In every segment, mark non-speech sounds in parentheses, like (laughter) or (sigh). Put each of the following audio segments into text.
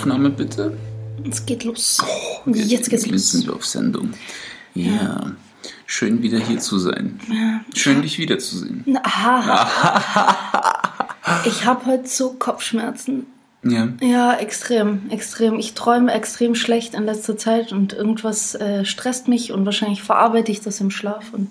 Aufnahme bitte. Es geht los. Oh, Jetzt geht's Jetzt los. sind wir auf Sendung. Ja. Schön wieder hier zu sein. Schön dich wiederzusehen. Aha. (laughs) Ich habe heute so Kopfschmerzen. Ja. Ja, extrem, extrem. Ich träume extrem schlecht in letzter Zeit und irgendwas äh, stresst mich und wahrscheinlich verarbeite ich das im Schlaf. Und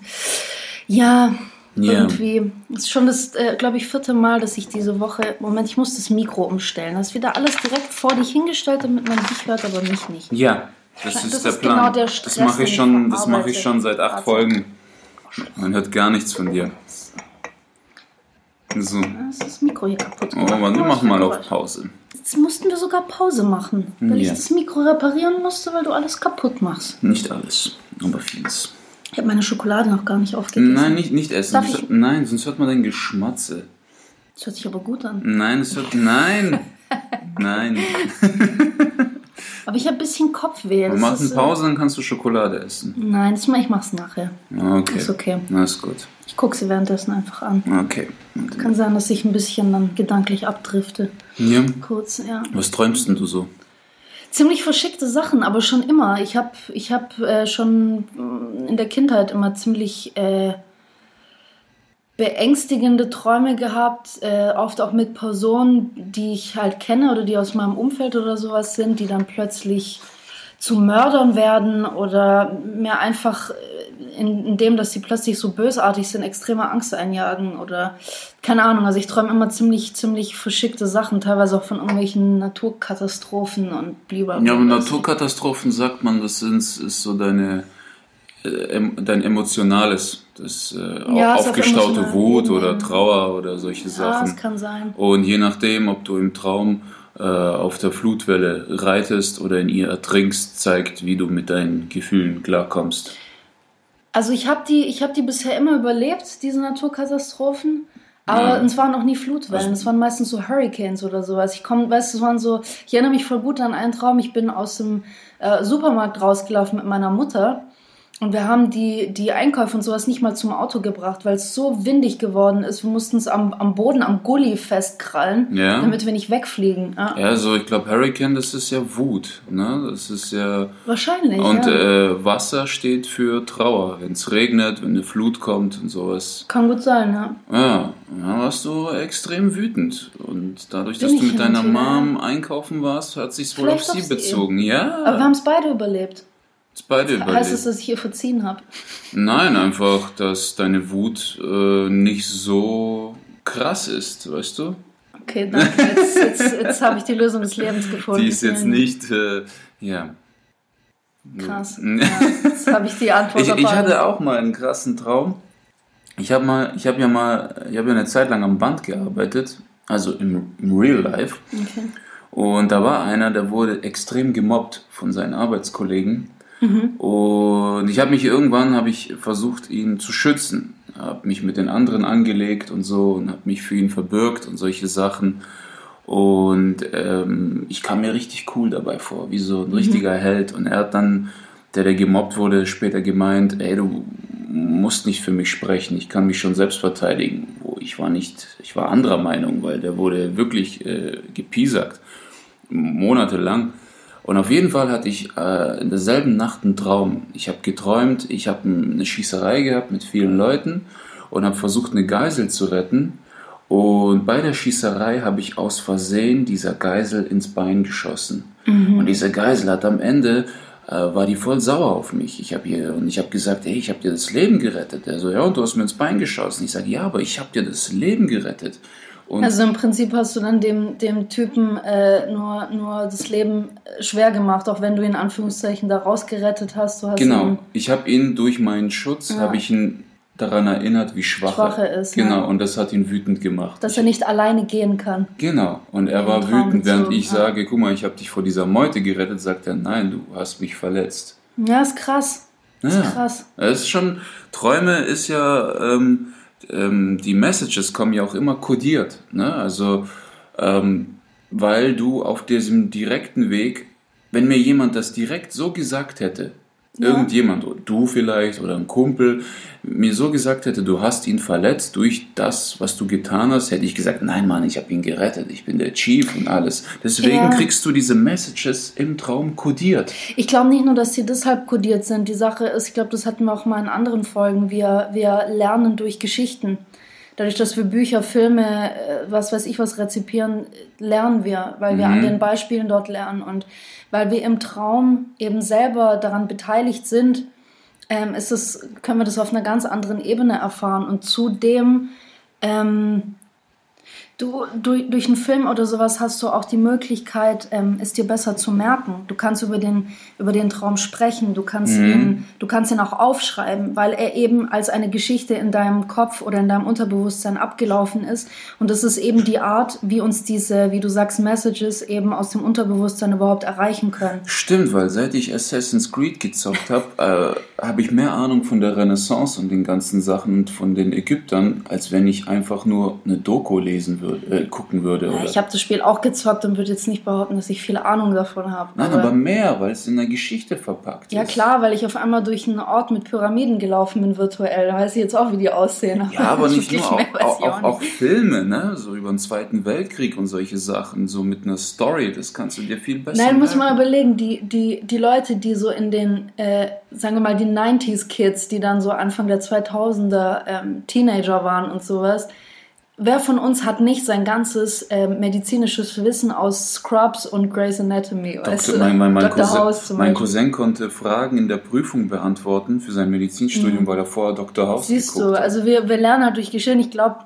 ja, Ja. irgendwie. Es ist schon das, äh, glaube ich, vierte Mal, dass ich diese Woche. Moment, ich muss das Mikro umstellen. Das ist wieder alles direkt vor dich hingestellt, damit man dich hört, aber mich nicht. Ja, das ist Das der ist Plan. genau der das Stress, mache den ich ich schon, das mache verarbeite. ich schon seit acht Also. Folgen. Man hört gar nichts von dir. So. Da ist das Mikro hier kaputt. Oh, gemacht. warte, Oh, machen mal ich auf Pause. Jetzt mussten wir sogar Pause machen, weil ich Ja. das Mikro reparieren musste, weil du alles kaputt machst. Nicht alles, aber vieles. Ich habe meine Schokolade noch gar nicht aufgegessen. Nein, nicht, nicht essen. Darf ich- Nein, sonst hört man dein Geschmatze. Das hört sich aber gut an. Nein, es hört. Nein! (laughs) Nein. (laughs) Aber ich habe ein bisschen Kopfweh. Das machen ist, äh, Pause, dann kannst du Schokolade essen. Nein, das, ich mach's nachher. Okay. Ist okay. Na, ist gut. Ich gucke sie währenddessen einfach an. Okay. Kann sein, dass ich ein bisschen dann gedanklich abdrifte. Ja. Kurz, ja. Was träumst denn du so? Ziemlich verschickte Sachen, aber schon immer. Ich habe ich hab, äh, schon mm, in der Kindheit immer ziemlich äh, beängstigende Träume gehabt, äh, oft auch mit Personen, die ich halt kenne oder die aus meinem Umfeld oder sowas sind, die dann plötzlich zu Mördern werden oder mir einfach äh, in, in dem, dass sie plötzlich so bösartig sind, extreme Angst einjagen oder keine Ahnung. Also ich träume immer ziemlich, ziemlich verschickte Sachen, teilweise auch von irgendwelchen Naturkatastrophen und blieb Ja, aber Naturkatastrophen sagt man, das sind, ist so deine, äh, dein Emotionales. Das äh, Ja, auf aufgestaute Wut Ebene. oder Trauer oder solche Ja, Sachen. das kann sein. Und je nachdem, ob du im Traum äh, auf der Flutwelle reitest oder in ihr ertrinkst, zeigt, wie du mit deinen Gefühlen klarkommst. Also ich habe die, ich hab die bisher immer überlebt, diese Naturkatastrophen. Aber Ja. es waren noch nie Flutwellen, es waren meistens so Hurricanes oder sowas. Ich komme, weißt du, es waren so, ich erinnere mich voll gut an einen Traum. Ich bin aus dem äh, Supermarkt rausgelaufen mit meiner Mutter und wir haben die, die Einkäufe und sowas nicht mal zum Auto gebracht, weil es so windig geworden ist. Wir mussten es am, am Boden, am Gully festkrallen, Ja. damit wir nicht wegfliegen. Ja, Ja, so ich glaube, Hurricane, das ist ja Wut. Ne? Das ist ja. Wahrscheinlich. Und ja. äh, Wasser steht für Trauer. Wenn es regnet, wenn eine Flut kommt und sowas. Kann gut sein, ja. Ja, da warst du extrem wütend. Und dadurch, Bin dass du mit deiner. Mom einkaufen warst, hat sich's wohl auf sie auf sie. bezogen. Ja, Aber wir haben es beide überlebt. Ist beide Heißt überlebt. es, dass ich ihr verziehen habe? Nein, einfach, dass deine Wut äh, nicht so krass ist, weißt du? Okay, danke. Jetzt, jetzt, jetzt habe ich die Lösung des Lebens gefunden. Die ist jetzt nicht, äh, ja. Krass. Ja, jetzt habe ich die Antwort (laughs) Ich, ich hatte auch mal einen krassen Traum. Ich habe mal, ich habe ja mal, ich habe ja eine Zeit lang am Band gearbeitet, also im, im Real Life. Okay. Und da war einer, der wurde extrem gemobbt von seinen Arbeitskollegen. Und ich habe mich irgendwann, habe ich versucht, ihn zu schützen. Habe mich mit den anderen angelegt und so und habe mich für ihn verbürgt und solche Sachen. Und ähm, ich kam mir richtig cool dabei vor, wie so ein richtiger Held. Und er hat dann, der, der gemobbt wurde, später gemeint, ey, du musst nicht für mich sprechen, ich kann mich schon selbst verteidigen. Wo ich war nicht, ich war anderer Meinung, weil der wurde wirklich äh, gepiesackt monatelang. Und auf jeden Fall hatte ich äh, in derselben Nacht einen Traum. Ich habe geträumt, ich habe eine Schießerei gehabt mit vielen Leuten und habe versucht, eine Geisel zu retten. Und bei der Schießerei habe ich aus Versehen dieser Geisel ins Bein geschossen. Und diese Geisel hat am Ende äh, war die voll sauer auf mich. Ich habe ihr und ich habe gesagt, hey, ich habe dir das Leben gerettet. Er so, ja, und du hast mir ins Bein geschossen. Ich sage, ja, aber ich habe dir das Leben gerettet. Und Also im Prinzip hast du dann dem, dem Typen äh, nur, nur das Leben äh, schwer gemacht, auch wenn du ihn in Anführungszeichen da rausgerettet hast. Hast Genau, ich habe ihn durch meinen Schutz, habe ich ihn daran erinnert, wie schwach, Schwach er ist, Genau, ja. und das hat ihn wütend gemacht. dass er nicht alleine gehen kann. genau, und er war Traum wütend, während ich ja. sage, guck mal, ich habe dich vor dieser Meute gerettet, sagt er, nein, du hast mich verletzt. Ja, ist krass. Ist Ja. krass. Es ist schon, Träume ist ja, ähm, ähm, die Messages kommen ja auch immer kodiert, ne? Also, ähm, weil du auf diesem direkten Weg, wenn mir jemand das direkt so gesagt hätte, irgendjemand, du vielleicht oder ein Kumpel, mir so gesagt hätte, du hast ihn verletzt durch das, was du getan hast, hätte ich gesagt, nein Mann, ich habe ihn gerettet, ich bin der Chief und alles. Deswegen ja. kriegst du diese Messages im Traum kodiert. Ich glaube nicht nur, dass sie deshalb kodiert sind. Die Sache ist, ich glaube, das hatten wir auch mal in anderen Folgen, wir, wir lernen durch Geschichten. Dadurch, dass wir Bücher, Filme, äh, was weiß ich was rezipieren, lernen wir, weil wir mhm. an den Beispielen dort lernen und weil wir im Traum eben selber daran beteiligt sind, ähm, ist es, können wir das auf einer ganz anderen Ebene erfahren. Und zudem ähm, Du, durch, durch einen Film oder sowas hast du auch die Möglichkeit, ähm, es dir besser zu merken. Du kannst über den, über den Traum sprechen, du kannst, mhm. ihn, du kannst ihn auch aufschreiben, weil er eben als eine Geschichte in deinem Kopf oder in deinem Unterbewusstsein abgelaufen ist. Und das ist eben die Art, wie uns diese, wie du sagst, Messages eben aus dem Unterbewusstsein überhaupt erreichen können. Stimmt, weil seit ich Assassin's Creed gezockt habe, äh, habe ich mehr Ahnung von der Renaissance und den ganzen Sachen und von den Ägyptern, als wenn ich einfach nur eine Doku lesen würde würde, äh, gucken würde. Ja, ich habe das Spiel auch gezockt und würde jetzt nicht behaupten, dass ich viel Ahnung davon habe. Nein, aber, aber, mehr, weil es in der Geschichte verpackt ja, ist. Ja klar, weil ich auf einmal durch einen Ort mit Pyramiden gelaufen bin virtuell. Da weiß ich jetzt auch, wie die aussehen. Ja, aber (laughs) nicht nur, auch, auch, auch, auch, Filme, ne? so über den Zweiten Weltkrieg und solche Sachen, so mit einer Story, das kannst du dir viel besser Nein, muss man überlegen, die, die, die Leute, die so in den, äh, sagen wir mal, die 90s-Kids, die dann so Anfang der 2000er ähm, Teenager waren und sowas, Wer von uns hat nicht sein ganzes äh, medizinisches Wissen aus Scrubs und Grey's Anatomy? Doktor, mein, mein, mein, Cousin, mein Cousin, konnte Fragen in der Prüfung beantworten für sein Medizinstudium, mhm. weil er vorher Dr. House Siehst du, hat. also wir, wir lernen halt durch Geschehen. Ich glaube,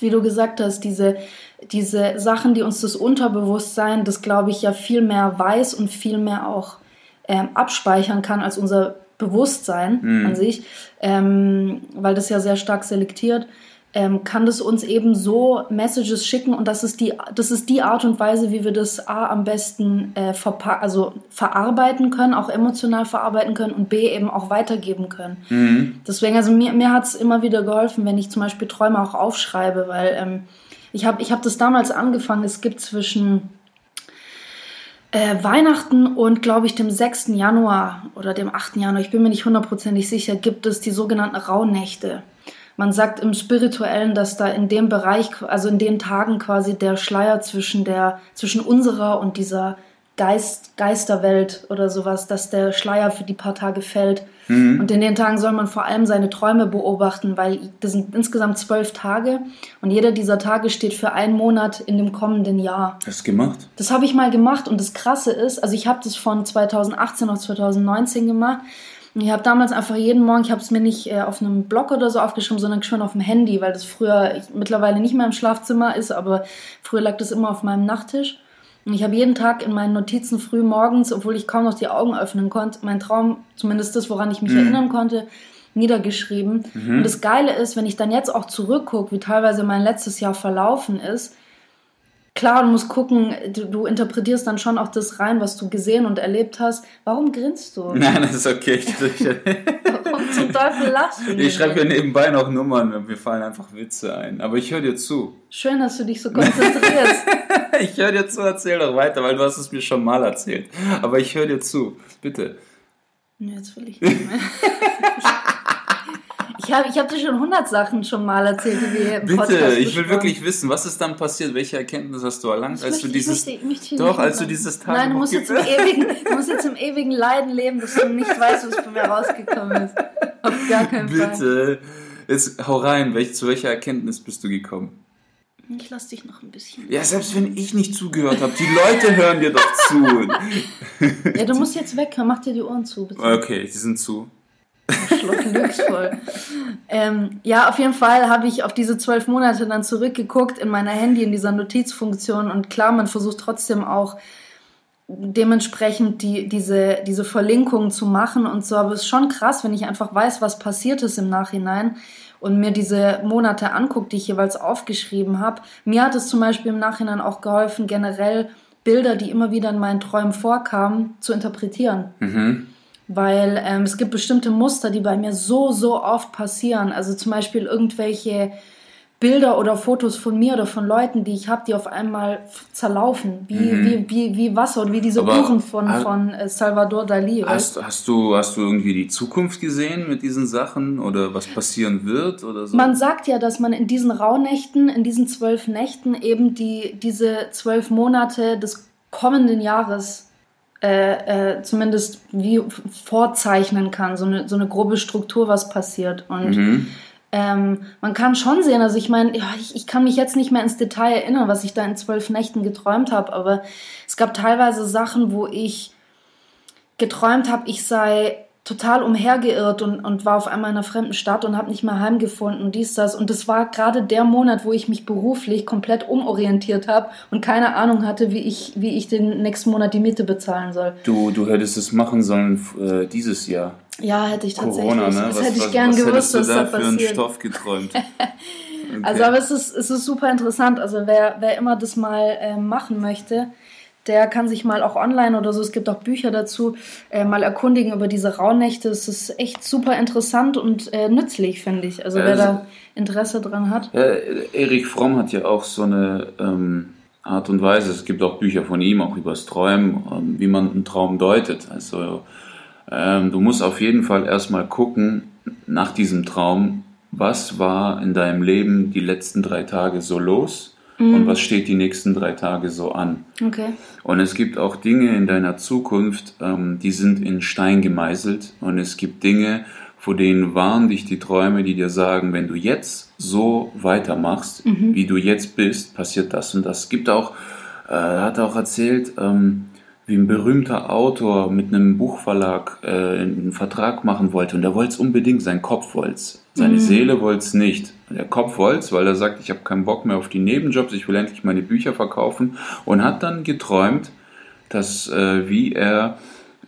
wie du gesagt hast, diese, diese Sachen, die uns das Unterbewusstsein, das glaube ich ja viel mehr weiß und viel mehr auch ähm, abspeichern kann als unser Bewusstsein mhm. an sich, ähm, weil das ja sehr stark selektiert ähm, kann das uns eben so Messages schicken und das ist die, das ist die Art und Weise, wie wir das A am besten äh, also verarbeiten können, auch emotional verarbeiten können und B eben auch weitergeben können. Mhm. Deswegen, also mir, mir hat es immer wieder geholfen, wenn ich zum Beispiel Träume auch aufschreibe, weil ähm, ich habe ich hab das damals angefangen, es gibt zwischen äh, Weihnachten und, glaube ich, dem 6. Januar oder dem 8. Januar, ich bin mir nicht hundertprozentig sicher, gibt es die sogenannten Rauhnächte. Man sagt im Spirituellen, dass da in dem Bereich, also in den Tagen quasi der Schleier zwischen der, zwischen unserer und dieser Geist, Geisterwelt oder sowas, dass der Schleier für die paar Tage fällt. Mhm. Und in den Tagen soll man vor allem seine Träume beobachten, weil das sind insgesamt zwölf Tage und jeder dieser Tage steht für einen Monat in dem kommenden Jahr. Hast du gemacht? Das habe ich mal gemacht und das Krasse ist, also ich habe das von 2018 auf 2019 gemacht ich habe damals einfach jeden Morgen, ich habe es mir nicht äh, auf einem Blog oder so aufgeschrieben, sondern schon auf dem Handy, weil das früher ich, mittlerweile nicht mehr im Schlafzimmer ist, aber früher lag das immer auf meinem Nachttisch. Und ich habe jeden Tag in meinen Notizen früh morgens, obwohl ich kaum noch die Augen öffnen konnte, mein Traum, zumindest das, woran ich mich mhm. erinnern konnte, niedergeschrieben. Mhm. Und das Geile ist, wenn ich dann jetzt auch zurückgucke, wie teilweise mein letztes Jahr verlaufen ist, klar, du musst gucken, du, du, interpretierst dann schon auch das rein, was du gesehen und erlebt hast. Warum grinst du? (laughs) Nein, das ist okay. (laughs) Warum zum Teufel lachst du? (laughs) Ich schreibe hier nebenbei noch Nummern und mir fallen einfach Witze ein. Aber ich höre dir zu. Schön, dass du dich so konzentrierst. ich höre dir zu, erzähl doch weiter, weil du hast es mir schon mal erzählt. Aber ich höre dir zu. Bitte. Jetzt will ich nicht mehr. Ich habe ich hab dir schon hundert Sachen schon mal erzählt, die wir im Bitte, Podcast ich will wirklich wissen, was ist dann passiert? Welche Erkenntnis hast du erlangt, als möchte, du dieses... Möchte, doch, als du dieses Tagebuch... Nein, du musst, jetzt im ewigen, du musst jetzt im ewigen Leiden leben, dass du nicht weißt, was von mir rausgekommen ist. Auf gar keinen Bitte. Fall. Bitte, jetzt hau rein, welch, zu welcher Erkenntnis bist du gekommen? Ich lass dich noch ein bisschen. Ja, selbst wenn ich nicht zugehört habe, die Leute hören dir doch zu. ja, du musst jetzt weg, mach dir die Ohren zu, bitte. Okay, die sind zu. Glücksvoll. ähm, ja, auf jeden Fall habe ich auf diese zwölf Monate dann zurückgeguckt in meiner Handy, in dieser Notizfunktion. Und klar, man versucht trotzdem auch dementsprechend die, diese, diese Verlinkung zu machen und so. Aber es ist schon krass, wenn ich einfach weiß, was passiert ist im Nachhinein und mir diese Monate angucke, die ich jeweils aufgeschrieben habe. Mir hat es zum Beispiel im Nachhinein auch geholfen, generell Bilder, die immer wieder in meinen Träumen vorkamen, zu interpretieren. Mhm weil ähm, es gibt bestimmte Muster, die bei mir so, so oft passieren. Also zum Beispiel irgendwelche Bilder oder Fotos von mir oder von Leuten, die ich habe, die auf einmal zerlaufen, wie, mhm. wie, wie, wie Wasser und wie diese Aber Uhren von, von äh, Salvador Dali. Hast, hast, du, hast du irgendwie die Zukunft gesehen mit diesen Sachen oder was passieren wird oder so? Man sagt ja, dass man in diesen Rauhnächten, in diesen zwölf Nächten eben die, diese zwölf Monate des kommenden Jahres äh, äh, zumindest wie vorzeichnen kann, so eine, so eine grobe Struktur, was passiert. Und mhm ähm, man kann schon sehen, also ich meine, ja, ich, ich, kann mich jetzt nicht mehr ins Detail erinnern, was ich da in zwölf Nächten geträumt habe, aber es gab teilweise Sachen, wo ich geträumt habe, ich sei total umhergeirrt und, und war auf einmal in einer fremden Stadt und habe nicht mehr heimgefunden und dies, das. Und das war gerade der Monat, wo ich mich beruflich komplett umorientiert habe und keine Ahnung hatte, wie ich, wie ich den nächsten Monat die Miete bezahlen soll. Du, du hättest es machen sollen äh, dieses Jahr. Ja, hätte ich tatsächlich. Corona, ne? Das was, hätte ich was, gern was gewusst, was da, für einen Stoff geträumt. (laughs) Okay. Also, aber es ist, es ist super interessant. Also, wer, wer immer das mal äh, machen möchte, der kann sich mal auch online oder so, es gibt auch Bücher dazu, äh, mal erkundigen über diese Rauhnächte. Es ist echt super interessant und äh, nützlich, finde ich. Also, wer also, da Interesse dran hat. Ja, Erich Fromm hat ja auch so eine ähm, Art und Weise, es gibt auch Bücher von ihm, auch über das Träumen, ähm, wie man einen Traum deutet. Also, ähm, du musst auf jeden Fall erstmal gucken nach diesem Traum, was war in deinem Leben die letzten drei Tage so los mhm. und was steht die nächsten drei Tage so an. Okay. Und es gibt auch Dinge in deiner Zukunft, ähm, die sind in Stein gemeißelt und es gibt Dinge, vor denen warnen dich die Träume, die dir sagen, wenn du jetzt so weitermachst, mhm. wie du jetzt bist, passiert das und das. Es gibt auch, äh, er hat auch erzählt, ähm, wie ein berühmter Autor mit einem Buchverlag äh, einen Vertrag machen wollte und er wollte es unbedingt, sein Kopf wollte es. Seine mhm. Seele wollte es nicht. Der Kopf wollte es, weil er sagt, ich habe keinen Bock mehr auf die Nebenjobs, ich will endlich meine Bücher verkaufen und hat dann geträumt, dass äh, wie er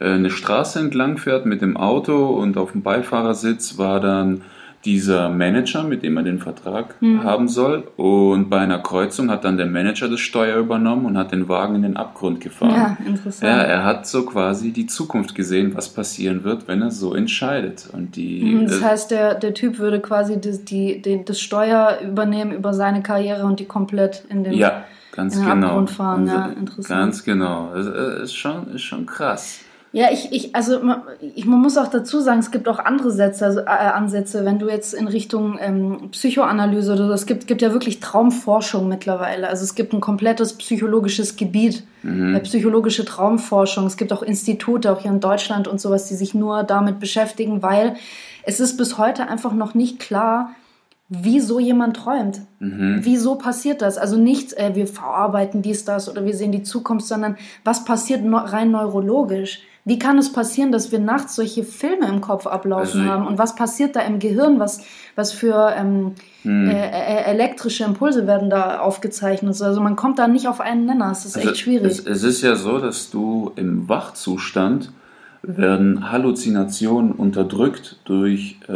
äh, eine Straße entlang fährt mit dem Auto und auf dem Beifahrersitz war dann dieser Manager, mit dem er den Vertrag mhm. haben soll. Und bei einer Kreuzung hat dann der Manager das Steuer übernommen und hat den Wagen in den Abgrund gefahren. Ja, interessant. Ja, er hat so quasi die Zukunft gesehen, was passieren wird, wenn er so entscheidet. Und die, mhm, das heißt, der, der Typ würde quasi das, die, die, das Steuer übernehmen über seine Karriere und die komplett in den, ja, ganz genau. Abgrund fahren. Ja, interessant. Ganz genau. Das ist schon, ist schon krass. Ja, ich, ich, also ich, man muss auch dazu sagen, es gibt auch andere Sätze, also, äh, Ansätze, wenn du jetzt in Richtung ähm, Psychoanalyse oder so, es gibt, gibt ja wirklich Traumforschung mittlerweile. Also es gibt ein komplettes psychologisches Gebiet, mhm. äh, psychologische Traumforschung. Es gibt auch Institute, auch hier in Deutschland und sowas, die sich nur damit beschäftigen, weil es ist bis heute einfach noch nicht klar, wieso jemand träumt. Mhm. Wieso passiert das? Also nicht, äh, wir verarbeiten dies, das oder wir sehen die Zukunft, sondern was passiert rein neurologisch? Wie kann es passieren, dass wir nachts solche Filme im Kopf ablaufen also, haben? Und was passiert da im Gehirn? Was, was für ähm, hm. äh, äh, elektrische Impulse werden da aufgezeichnet? Also man kommt da nicht auf einen Nenner. Es ist also echt schwierig. Es, es, ist ja so, dass du im Wachzustand werden Halluzinationen unterdrückt durch äh,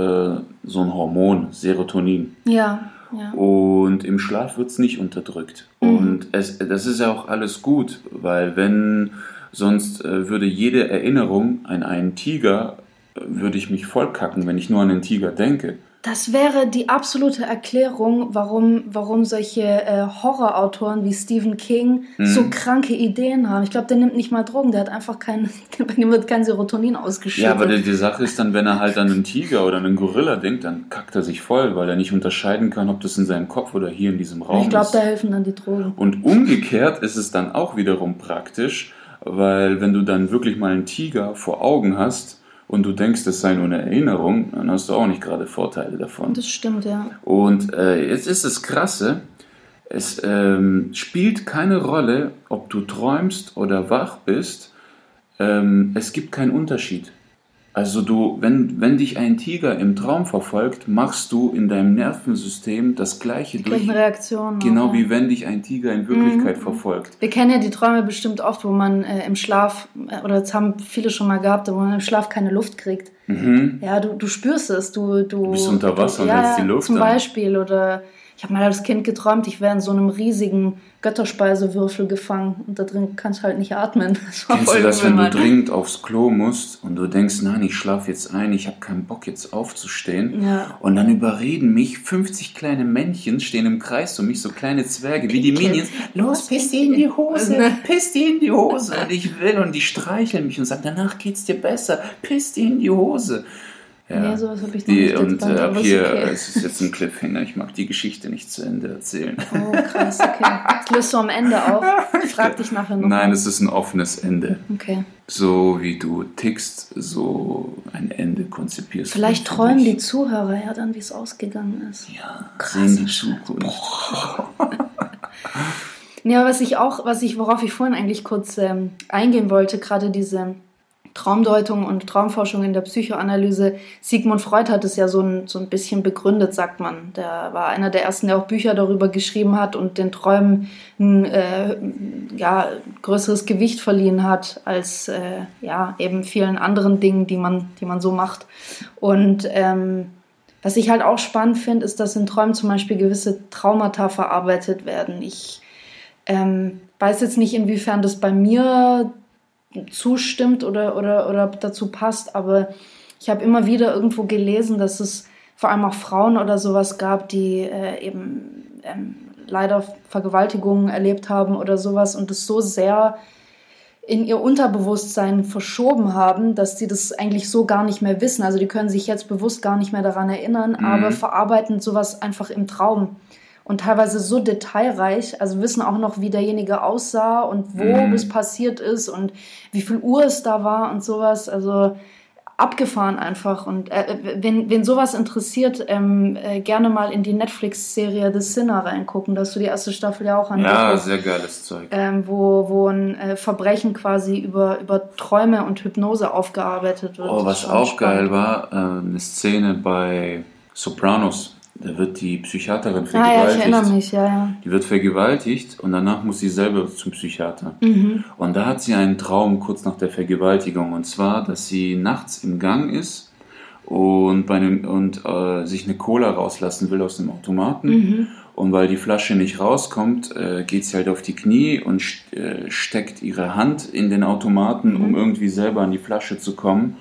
so ein Hormon, Serotonin. Ja. Ja. Und im Schlaf wird es nicht unterdrückt. Mhm. Und es, das ist ja auch alles gut, weil wenn Sonst äh, würde jede Erinnerung an einen Tiger, äh, würde ich mich vollkacken, wenn ich nur an den Tiger denke. Das wäre die absolute Erklärung, warum, warum solche äh, Horrorautoren wie Stephen King hm. so kranke Ideen haben. Ich glaube, der nimmt nicht mal Drogen, der hat einfach kein, bei wird kein Serotonin ausgeschüttet. Ja, aber die, die, Sache ist dann, wenn er halt an einen Tiger oder einen Gorilla denkt, dann kackt er sich voll, weil er nicht unterscheiden kann, ob das in seinem Kopf oder hier in diesem Raum ich glaub, ist. Ich glaube, da helfen dann die Drogen. Und umgekehrt ist es dann auch wiederum praktisch, weil wenn du dann wirklich mal einen Tiger vor Augen hast und du denkst, das sei nur eine Erinnerung, dann hast du auch nicht gerade Vorteile davon. Das stimmt, ja. Und äh, jetzt ist das Krasse, es ähm, spielt keine Rolle, ob du träumst oder wach bist. Ähm, es gibt keinen Unterschied. Also du, wenn, wenn dich ein Tiger im Traum verfolgt, machst du in deinem Nervensystem das gleiche die durch. Reaktionen. Genau auch, wie wenn dich ein Tiger in Wirklichkeit mhm. verfolgt. Wir kennen ja die Träume bestimmt oft, wo man äh, im Schlaf, äh, oder das haben viele schon mal gehabt, wo man im Schlaf keine Luft kriegt. Mhm. Ja, du, du spürst es, du, du, du bist unter Wasser du, und ja, hältst die Luft. Zum an. Beispiel, oder ich habe mal als Kind geträumt, ich wäre in so einem riesigen Götterspeisewürfel gefangen und da drin kannst du halt nicht atmen. (laughs) Das war Kennst du das, wenn du dringend aufs Klo musst und du denkst, nein, ich schlafe jetzt ein, ich habe keinen Bock jetzt aufzustehen. Ja. Und dann überreden mich 50 kleine Männchen, stehen im Kreis um mich, so kleine Zwerge, wie die Minions. Los, piss die in die Hose, piss die in die Hose. Und ich will und die streicheln mich und sagen, danach geht's dir besser, piss die in die Hose. Ja. Nee, sowas habe ich noch die, nicht Und äh, ab hier okay. es ist jetzt ein Cliffhanger. Ich mag die Geschichte nicht zu Ende erzählen. Oh, krass, okay. Das (laughs) löst du am Ende auf. Ich frag dich nachher noch. Nein, es ist ein offenes Ende. Okay. So wie du tickst, so ein Ende konzipierst. Vielleicht träumen die Zuhörer ja dann, wie es ausgegangen ist. Ja, krass. sehen die Zukunft. (laughs) ja, was ich auch, was ich, worauf ich vorhin eigentlich kurz ähm, eingehen wollte, gerade diese Traumdeutung und Traumforschung in der Psychoanalyse. Sigmund Freud hat es ja so ein, so ein bisschen begründet, sagt man. Der war einer der ersten, der auch Bücher darüber geschrieben hat und den Träumen ein äh, ja, größeres Gewicht verliehen hat als äh, ja, eben vielen anderen Dingen, die man, die man so macht. Und ähm, was ich halt auch spannend finde, ist, dass in Träumen zum Beispiel gewisse Traumata verarbeitet werden. Ich ähm, weiß jetzt nicht, inwiefern das bei mir zustimmt oder, oder, oder dazu passt, aber ich habe immer wieder irgendwo gelesen, dass es vor allem auch Frauen oder sowas gab, die äh, eben ähm, leider Vergewaltigungen erlebt haben oder sowas und es so sehr in ihr Unterbewusstsein verschoben haben, dass sie das eigentlich so gar nicht mehr wissen. Also die können sich jetzt bewusst gar nicht mehr daran erinnern, mhm. aber verarbeiten sowas einfach im Traum und teilweise so detailreich, also wissen auch noch, wie derjenige aussah und wo mhm. es passiert ist und wie viel Uhr es da war und sowas. Also abgefahren einfach. Und äh, wenn, wenn sowas interessiert, ähm, äh, gerne mal in die Netflix-Serie The Sinner reingucken. Da hast du die erste Staffel ja auch an. Ja, sehr geiles Zeug. Ähm, wo, wo ein äh, Verbrechen quasi über, über Träume und Hypnose aufgearbeitet wird. Oh, was auch spannend. geil war, äh, eine Szene bei Sopranos da wird die Psychiaterin vergewaltigt. Ah, ja, ich erinnere mich, ja, ja. Die wird vergewaltigt und danach muss sie selber zum Psychiater. Mhm. Und da hat sie einen Traum kurz nach der Vergewaltigung und zwar, dass sie nachts im Gang ist und, bei einem, und äh, sich eine Cola rauslassen will aus dem Automaten. Mhm. Und weil die Flasche nicht rauskommt, äh, geht sie halt auf die Knie und äh, steckt ihre Hand in den Automaten, mhm. um irgendwie selber an die Flasche zu kommen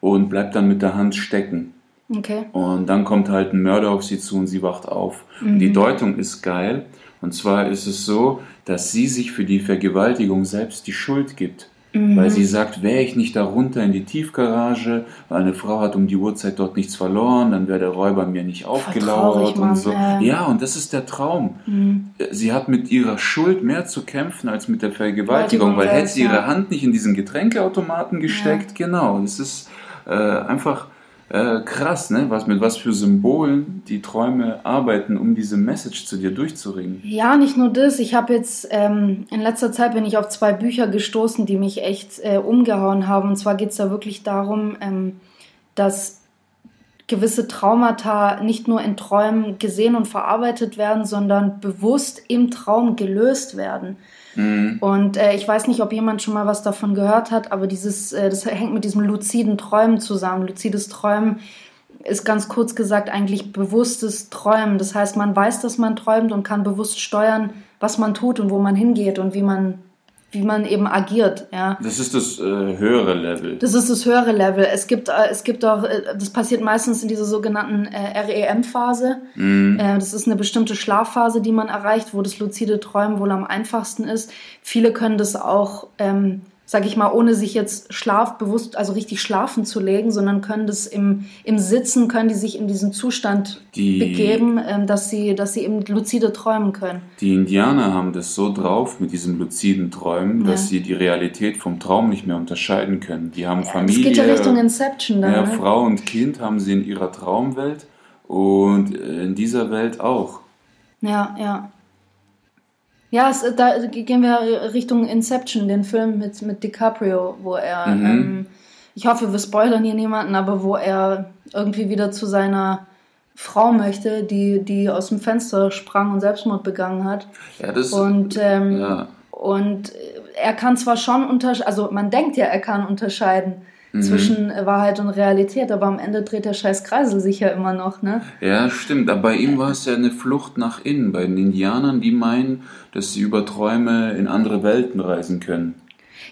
und bleibt dann mit der Hand stecken. Okay. Und dann kommt halt ein Mörder auf sie zu und sie wacht auf. Mhm. Und die Deutung ist geil. Und zwar ist es so, dass sie sich für die Vergewaltigung selbst die Schuld gibt. Mhm. Weil sie sagt, wäre ich nicht da runter in die Tiefgarage, weil eine Frau hat um die Uhrzeit dort nichts verloren, dann wäre der Räuber mir nicht aufgelauert und so. Ja, und das ist der Traum. Mhm. Sie hat mit ihrer Schuld mehr zu kämpfen als mit der Vergewaltigung, weil hätte sie ihre Hand nicht in diesen Getränkeautomaten gesteckt, ja. genau. Es ist äh, einfach äh, krass, ne? Was, mit was für Symbolen die Träume arbeiten, um diese Message zu dir durchzuringen. Ja, nicht nur das. Ich habe jetzt ähm, in letzter Zeit bin ich auf zwei Bücher gestoßen, die mich echt äh, umgehauen haben. Und zwar geht es da wirklich darum, ähm, dass gewisse Traumata nicht nur in Träumen gesehen und verarbeitet werden, sondern bewusst im Traum gelöst werden. Mhm. Und äh, ich weiß nicht, ob jemand schon mal was davon gehört hat, aber dieses, äh, das hängt mit diesem luziden Träumen zusammen. Luzides Träumen ist ganz kurz gesagt eigentlich bewusstes Träumen. Das heißt, man weiß, dass man träumt und kann bewusst steuern, was man tut und wo man hingeht und wie man wie man eben agiert. Ja. Das ist das äh, höhere Level. Das ist das höhere Level. Es gibt, äh, es gibt auch, äh, das passiert meistens in dieser sogenannten äh, REM-Phase. Mhm. Äh, das ist eine bestimmte Schlafphase, die man erreicht, wo das luzide Träumen wohl am einfachsten ist. Viele können das auch ähm, sage ich mal, ohne sich jetzt schlafbewusst, also richtig schlafen zu legen, sondern können das im, im Sitzen, können die sich in diesen Zustand die, begeben, ähm, dass, sie, dass sie eben luzide träumen können. Die Indianer haben das so drauf mit diesem luziden Träumen, ja. dass sie die Realität vom Traum nicht mehr unterscheiden können. Die haben Familie. Das geht ja Richtung Inception dann. Ja, ne? Frau und Kind haben sie in ihrer Traumwelt und in dieser Welt auch. Ja, ja. Ja, es, da gehen wir Richtung Inception, den Film mit, mit DiCaprio, wo er, mhm. ähm, ich hoffe, wir spoilern hier niemanden, aber wo er irgendwie wieder zu seiner Frau möchte, die, die aus dem Fenster sprang und Selbstmord begangen hat. Ja, das, und, ähm, ja. und er kann zwar schon unterscheiden, also man denkt ja, er kann unterscheiden, mhm. zwischen Wahrheit und Realität, aber am Ende dreht der scheiß Kreisel sich ja immer noch, ne? Ja, stimmt. Aber bei ihm war es ja eine Flucht nach innen. Bei den Indianern, die meinen, dass sie über Träume in andere Welten reisen können.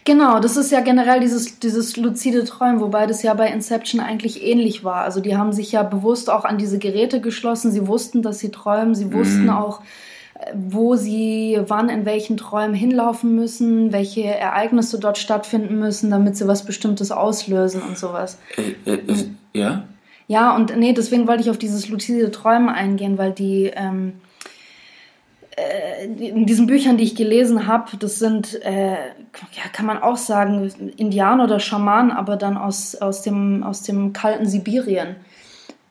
Genau, das ist ja generell dieses, dieses luzide Träumen, wobei das ja bei Inception eigentlich ähnlich war. Also die haben sich ja bewusst auch an diese Geräte geschlossen. Sie wussten, dass sie träumen. Sie wussten mhm. auch, wo sie wann in welchen Träumen hinlaufen müssen, welche Ereignisse dort stattfinden müssen, damit sie was Bestimmtes auslösen und sowas. Äh, äh, äh, ja? Ja, und nee, deswegen wollte ich auf dieses luzide Träumen eingehen, weil die ähm, äh, in diesen Büchern, die ich gelesen habe, das sind, äh, ja, kann man auch sagen, Indianer oder Schamanen, aber dann aus, aus, dem, aus dem kalten Sibirien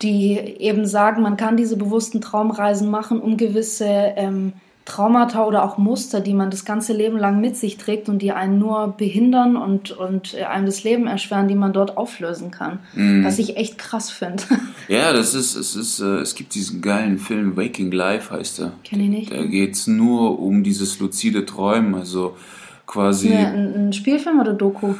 die eben sagen, man kann diese bewussten Traumreisen machen, um gewisse ähm, Traumata oder auch Muster, die man das ganze Leben lang mit sich trägt und die einen nur behindern und, und einem das Leben erschweren, die man dort auflösen kann. Mm. Was ich echt krass finde. (laughs) Ja, das ist, es ist, äh, es gibt diesen geilen Film Waking Life heißt er. Kenn ich nicht. Da geht es nur um dieses luzide Träumen, also quasi. Ja, ein, ein Spielfilm oder Doku?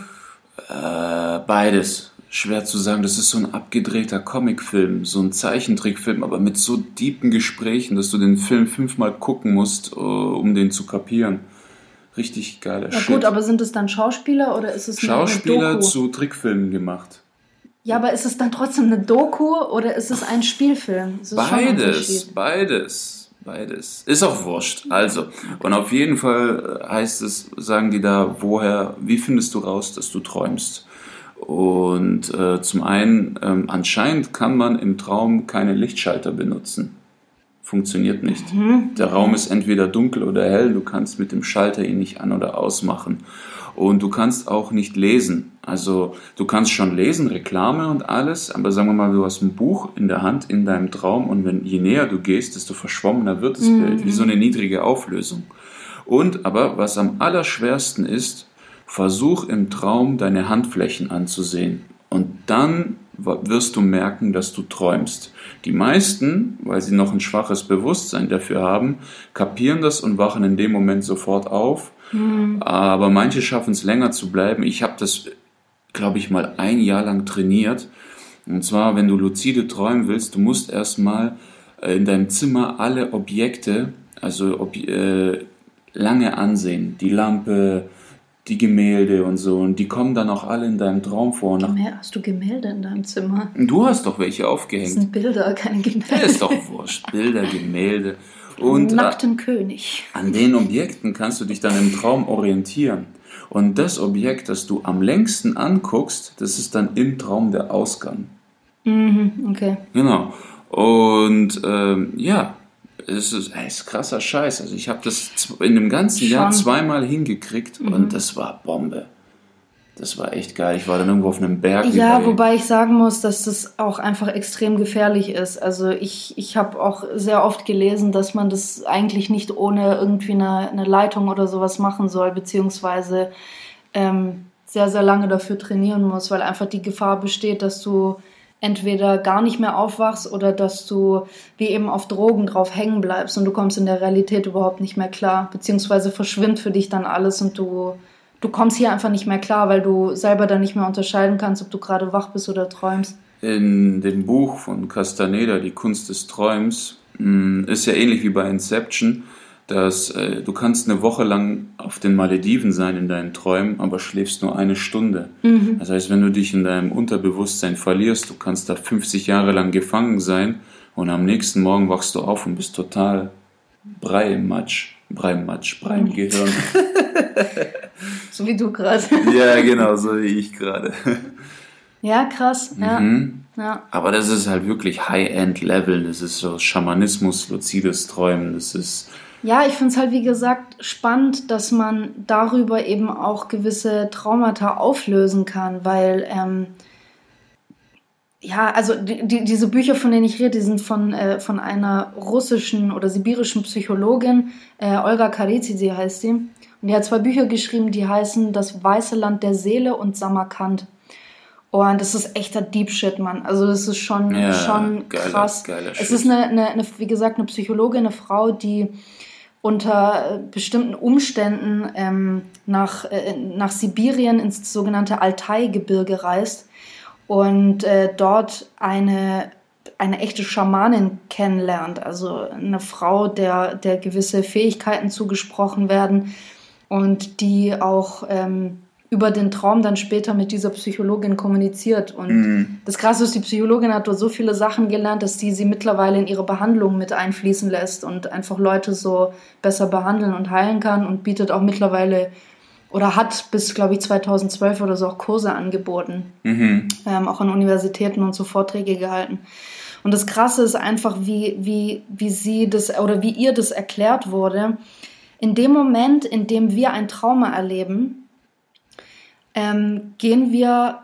Äh, beides schwer zu sagen. Das ist so ein abgedrehter Comicfilm, so ein Zeichentrickfilm, aber mit so tiefen Gesprächen, dass du den Film fünfmal gucken musst, äh, um den zu kapieren. Richtig geiler Ja Shit. gut, aber sind es dann Schauspieler oder ist es Schauspieler eine Doku? zu Trickfilmen gemacht. Ja, aber ist es dann trotzdem eine Doku oder ist es ein Spielfilm? beides, beides, beides. Ist auch wurscht. Also, und auf jeden Fall heißt es, sagen die da, woher, wie findest du raus, dass du träumst? Und äh, zum einen, ähm, anscheinend kann man im Traum keine Lichtschalter benutzen. Funktioniert nicht. Mhm. Der Raum ist entweder dunkel oder hell, du kannst mit dem Schalter ihn nicht an oder ausmachen. Und du kannst auch nicht lesen. Also du kannst schon lesen, Reklame und alles, aber sagen wir mal, du hast ein Buch in der Hand in deinem Traum und wenn je näher du gehst, desto verschwommener wird das mhm. Bild, wie so eine niedrige Auflösung. Und aber was am allerschwersten ist, Versuch im Traum deine Handflächen anzusehen und dann wirst du merken, dass du träumst. Die meisten, weil sie noch ein schwaches Bewusstsein dafür haben, kapieren das und wachen in dem Moment sofort auf. Mhm. Aber manche schaffen es länger zu bleiben. Ich habe das, glaube ich, mal ein Jahr lang trainiert. Und zwar, wenn du lucide träumen willst, du musst erstmal äh, in deinem Zimmer alle Objekte, also ob, äh, lange ansehen. Die Lampe, die Gemälde und so. Und die kommen dann auch alle in deinem Traum vor. Hast du Gemälde in deinem Zimmer? Du hast doch welche aufgehängt. Das sind Bilder, keine Gemälde. Das ist doch wurscht. Bilder, Gemälde. Und nackten äh, König. An den Objekten kannst du dich dann im Traum orientieren. Und das Objekt, das du am längsten anguckst, das ist dann im Traum der Ausgang. Mhm, okay. Genau. Und ähm, ja, es ist, ey, ist krasser Scheiß. Also ich habe das in dem ganzen Schon. Jahr zweimal hingekriegt mhm. und das war Bombe. Das war echt geil. Ich war dann irgendwo auf einem Berg. Ja, wobei ich sagen muss, dass das auch einfach extrem gefährlich ist. Also ich, ich habe auch sehr oft gelesen, dass man das eigentlich nicht ohne irgendwie eine, eine Leitung oder sowas machen soll, beziehungsweise ähm, sehr, sehr lange dafür trainieren muss, weil einfach die Gefahr besteht, dass du entweder gar nicht mehr aufwachst oder dass du wie eben auf Drogen drauf hängen bleibst und du kommst in der Realität überhaupt nicht mehr klar, beziehungsweise verschwimmt für dich dann alles und du, du kommst hier einfach nicht mehr klar, weil du selber dann nicht mehr unterscheiden kannst, ob du gerade wach bist oder träumst. In dem Buch von Castaneda, Die Kunst des Träums, mm, ist ja ähnlich wie bei Inception dass äh, du kannst eine Woche lang auf den Malediven sein in deinen Träumen, aber schläfst nur eine Stunde. Mhm. Das heißt, wenn du dich in deinem Unterbewusstsein verlierst, du kannst da 50 Jahre lang gefangen sein und am nächsten Morgen wachst du auf und bist total Brei im Matsch. Brei im Matsch, Brei im Gehirn. (laughs) so wie du gerade. (laughs) ja, genau, so wie ich gerade. Ja, krass. Ja. Mhm. ja. Aber das ist halt wirklich High-End-Level. Das ist so Schamanismus, luzides Träumen. Das ist ja, ich finde es halt, wie gesagt, spannend, dass man darüber eben auch gewisse Traumata auflösen kann, weil, ähm, ja, also die, die, diese Bücher, von denen ich rede, die sind von, äh, von einer russischen oder sibirischen Psychologin, äh, Olga Karizidze heißt sie. Und die hat zwei Bücher geschrieben, die heißen Das weiße Land der Seele und Samarkand. Oh, und das ist echter Deep Shit, Mann. Also das ist schon, ja, schon krass. Geiler, geiler es ist eine, eine, eine, wie gesagt, eine Psychologin, eine Frau, die unter äh, bestimmten Umständen ähm, nach, äh, nach Sibirien ins sogenannte Altai-Gebirge reist und äh, dort eine, eine echte Schamanin kennenlernt, also eine Frau, der, der gewisse Fähigkeiten zugesprochen werden und die auch ähm, über den Traum dann später mit dieser Psychologin kommuniziert. Und mhm. das Krasse ist, die Psychologin hat dort so viele Sachen gelernt, dass die sie mittlerweile in ihre Behandlung mit einfließen lässt und einfach Leute so besser behandeln und heilen kann und bietet auch mittlerweile oder hat bis, glaube ich, 2012 oder so auch Kurse angeboten, mhm. ähm, auch an Universitäten und so Vorträge gehalten. Und das Krasse ist einfach, wie, wie, wie sie das oder wie ihr das erklärt wurde. In dem Moment, in dem wir ein Trauma erleben, ähm, gehen wir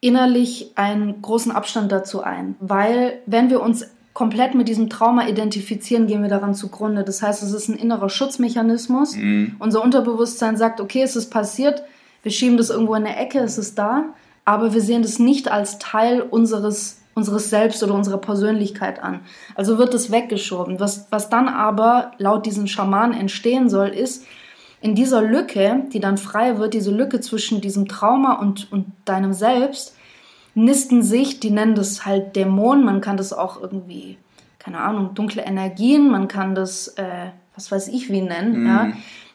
innerlich einen großen Abstand dazu ein, weil wenn wir uns komplett mit diesem Trauma identifizieren, gehen wir daran zugrunde. Das heißt, es ist ein innerer Schutzmechanismus. Mhm. Unser Unterbewusstsein sagt, okay, es ist passiert, wir schieben das irgendwo in eine Ecke, es ist da, aber wir sehen das nicht als Teil unseres unseres Selbst oder unserer Persönlichkeit an. Also wird es weggeschoben. Was, was dann aber laut diesen Schamanen entstehen soll, ist, in dieser Lücke, die dann frei wird, diese Lücke zwischen diesem Trauma und, und deinem Selbst, nisten sich, die nennen das halt Dämonen, man kann das auch irgendwie, keine Ahnung, dunkle Energien, man kann das, äh, was weiß ich wie nennen, mhm. ja.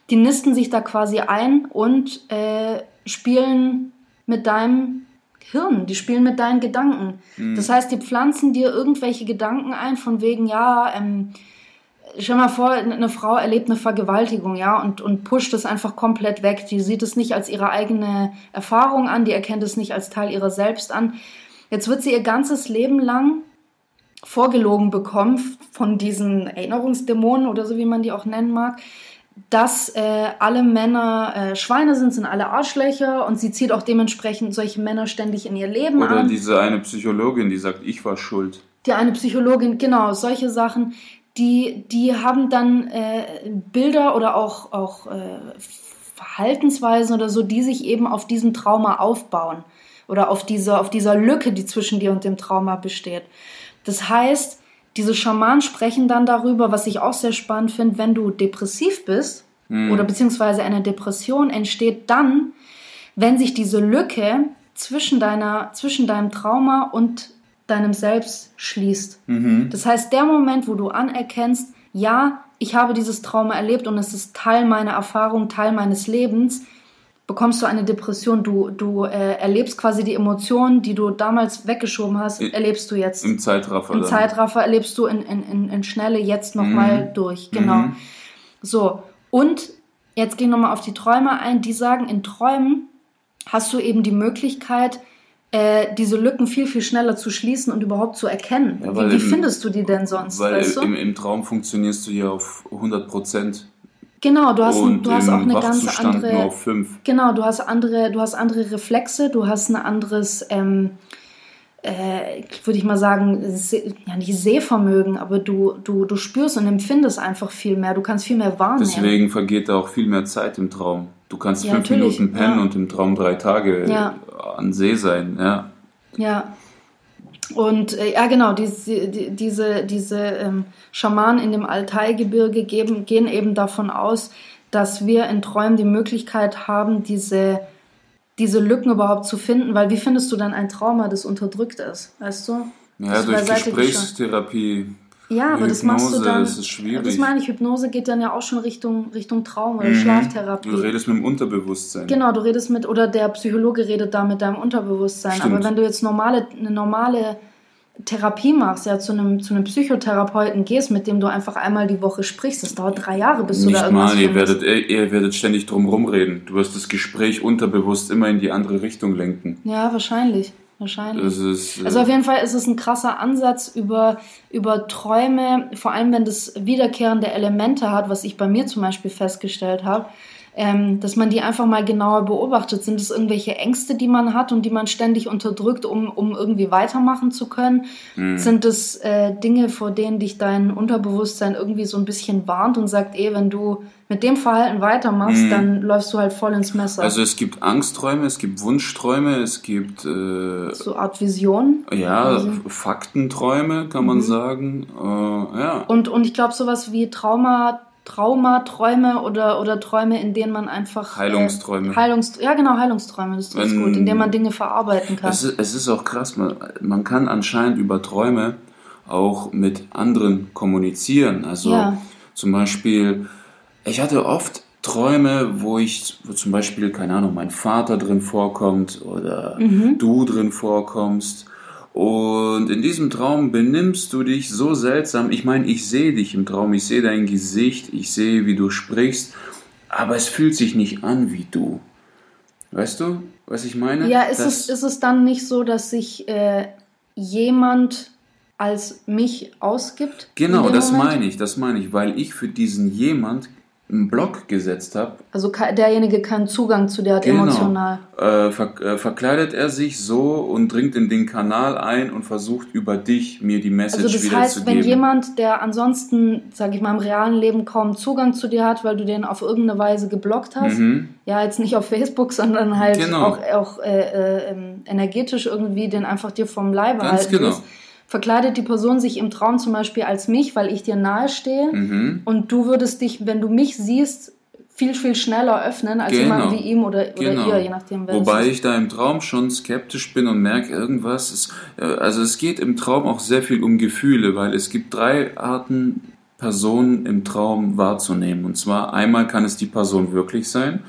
Die nisten sich da quasi ein und äh, spielen mit deinem Hirn, die spielen mit deinen Gedanken. Mhm. Das heißt, die pflanzen dir irgendwelche Gedanken ein, von wegen, ja, ähm, Stell mal vor, eine Frau erlebt eine Vergewaltigung, ja, und, und pusht es einfach komplett weg. Die sieht es nicht als ihre eigene Erfahrung an, die erkennt es nicht als Teil ihrer selbst an. Jetzt wird sie ihr ganzes Leben lang vorgelogen bekommen von diesen Erinnerungsdämonen oder so, wie man die auch nennen mag, dass äh, alle Männer äh, Schweine sind, sind alle Arschlöcher und sie zieht auch dementsprechend solche Männer ständig in ihr Leben oder an. Oder diese eine Psychologin, die sagt, ich war schuld. Die eine Psychologin, genau, solche Sachen die, die haben dann äh, Bilder oder auch, auch äh, Verhaltensweisen oder so, die sich eben auf diesem Trauma aufbauen oder auf dieser, auf dieser Lücke, die zwischen dir und dem Trauma besteht. Das heißt, diese Schamanen sprechen dann darüber, was ich auch sehr spannend finde, wenn du depressiv bist mhm. oder beziehungsweise eine Depression entsteht dann, wenn sich diese Lücke zwischen deiner, zwischen deinem Trauma und deinem Selbst schließt. Mhm. Das heißt, der Moment, wo du anerkennst, ja, ich habe dieses Trauma erlebt und es ist Teil meiner Erfahrung, Teil meines Lebens, bekommst du eine Depression. Du, du äh, erlebst quasi die Emotionen, die du damals weggeschoben hast, erlebst du jetzt. Im Zeitraffer. Im dann. Zeitraffer erlebst du in, in, in, in Schnelle jetzt nochmal mhm. durch. Genau. Mhm. So, und jetzt gehen wir nochmal auf die Träume ein. Die sagen, in Träumen hast du eben die Möglichkeit, äh, diese Lücken viel, viel schneller zu schließen und überhaupt zu erkennen. Ja, wie, wie im, findest du die denn sonst? Weil weißt du? im, im, Traum funktionierst du ja auf 100 Prozent. Genau, du hast, und du hast auch eine ganz andere. Nur auf 5. Genau, du hast andere, du hast andere Reflexe, du hast ein anderes, ähm, äh, würde ich mal sagen, ja nicht Sehvermögen, aber du, du, du spürst und empfindest einfach viel mehr. Du kannst viel mehr wahrnehmen. Deswegen vergeht auch viel mehr Zeit im Traum. Du kannst ja, fünf natürlich. Minuten pennen ja. und im Traum drei Tage ja. an See sein, ja. Ja. Und äh, ja, genau, diese, die, diese, diese ähm, Schamanen in dem Altai-Gebirge gehen eben davon aus, dass wir in Träumen die Möglichkeit haben, diese, diese Lücken überhaupt zu finden. Weil wie findest du dann ein Trauma, das unterdrückt ist? Weißt du? Ja, durch Gesprächstherapie ja, aber Hypnose, das machst du dann. Das ist schwierig. Das meine ich, Hypnose geht dann ja auch schon Richtung, Richtung Traum oder mhm. Schlaftherapie. Du redest mit dem Unterbewusstsein. Genau, du redest mit, oder der Psychologe redet da mit deinem Unterbewusstsein. Stimmt. Aber wenn du jetzt normale, eine normale Therapie machst, ja, zu einem, zu einem Psychotherapeuten gehst, mit dem du einfach einmal die Woche sprichst, das dauert drei Jahre, bis Nicht du da irgendwas mal, ihr werdet, ihr werdet ständig drum rumreden. Du wirst das Gespräch unterbewusst immer in die andere Richtung lenken. Ja, wahrscheinlich. Wahrscheinlich. Ist, äh also auf jeden Fall ist es ein krasser Ansatz über, über Träume, vor allem wenn das wiederkehrende Elemente hat, was ich bei mir zum Beispiel festgestellt habe ähm, dass man die einfach mal genauer beobachtet. Sind es irgendwelche Ängste, die man hat und die man ständig unterdrückt, um, um irgendwie weitermachen zu können? Mhm. Sind es äh, Dinge, vor denen dich dein Unterbewusstsein irgendwie so ein bisschen warnt und sagt, eh, wenn du mit dem Verhalten weitermachst, mhm. dann läufst du halt voll ins Messer. Also es gibt Angstträume, es gibt Wunschträume, es gibt äh, so Art Vision. Ja, also. Faktenträume kann man mhm. sagen. Äh, ja. Und, und ich glaube sowas wie Trauma Traumaträume oder, oder Träume, in denen man einfach. Heilungsträume. Äh, Heilungs ja, genau, Heilungsträume, das ist gut, in denen man Dinge verarbeiten kann. Es ist, es ist auch krass, man, man kann anscheinend über Träume auch mit anderen kommunizieren. Also Ja. zum Beispiel, ich hatte oft Träume, wo ich, wo zum Beispiel, keine Ahnung, mein Vater drin vorkommt oder Mhm. du drin vorkommst. Und in diesem Traum benimmst du dich so seltsam. Ich meine, ich sehe dich im Traum, ich sehe dein Gesicht, ich sehe, wie du sprichst, aber es fühlt sich nicht an wie du. Weißt du, was ich meine? Ja, ist Das- es, ist es dann nicht so, dass sich äh, jemand als mich ausgibt? Genau, das Moment? meine ich, das meine ich, weil ich für diesen jemand einen Block gesetzt habe. Also derjenige keinen Zugang zu dir hat emotional. Äh, ver äh, verkleidet er sich so und dringt in den Kanal ein und versucht über dich mir die Message Also das wieder heißt, zu wenn geben. jemand, der ansonsten, sage ich mal, im realen Leben kaum Zugang zu dir hat, weil du den auf irgendeine Weise geblockt hast, Mhm. ja jetzt nicht auf Facebook, (laughs) sondern halt Genau. auch, auch äh, äh, ähm, energetisch irgendwie den einfach dir vom Leibe Ganz halten genau. willst, verkleidet die Person sich im Traum zum Beispiel als mich, weil ich dir nahe stehe Mhm. und du würdest dich, wenn du mich siehst, viel, viel schneller öffnen als Genau. jemand wie ihm oder, oder Genau. ihr, je nachdem, wer Wobei ich da im Traum schon skeptisch bin und merke irgendwas. Ist, äh, also es geht im Traum auch sehr viel um Gefühle, weil es gibt drei Arten, Personen im Traum wahrzunehmen. Und zwar einmal kann es die Person wirklich sein.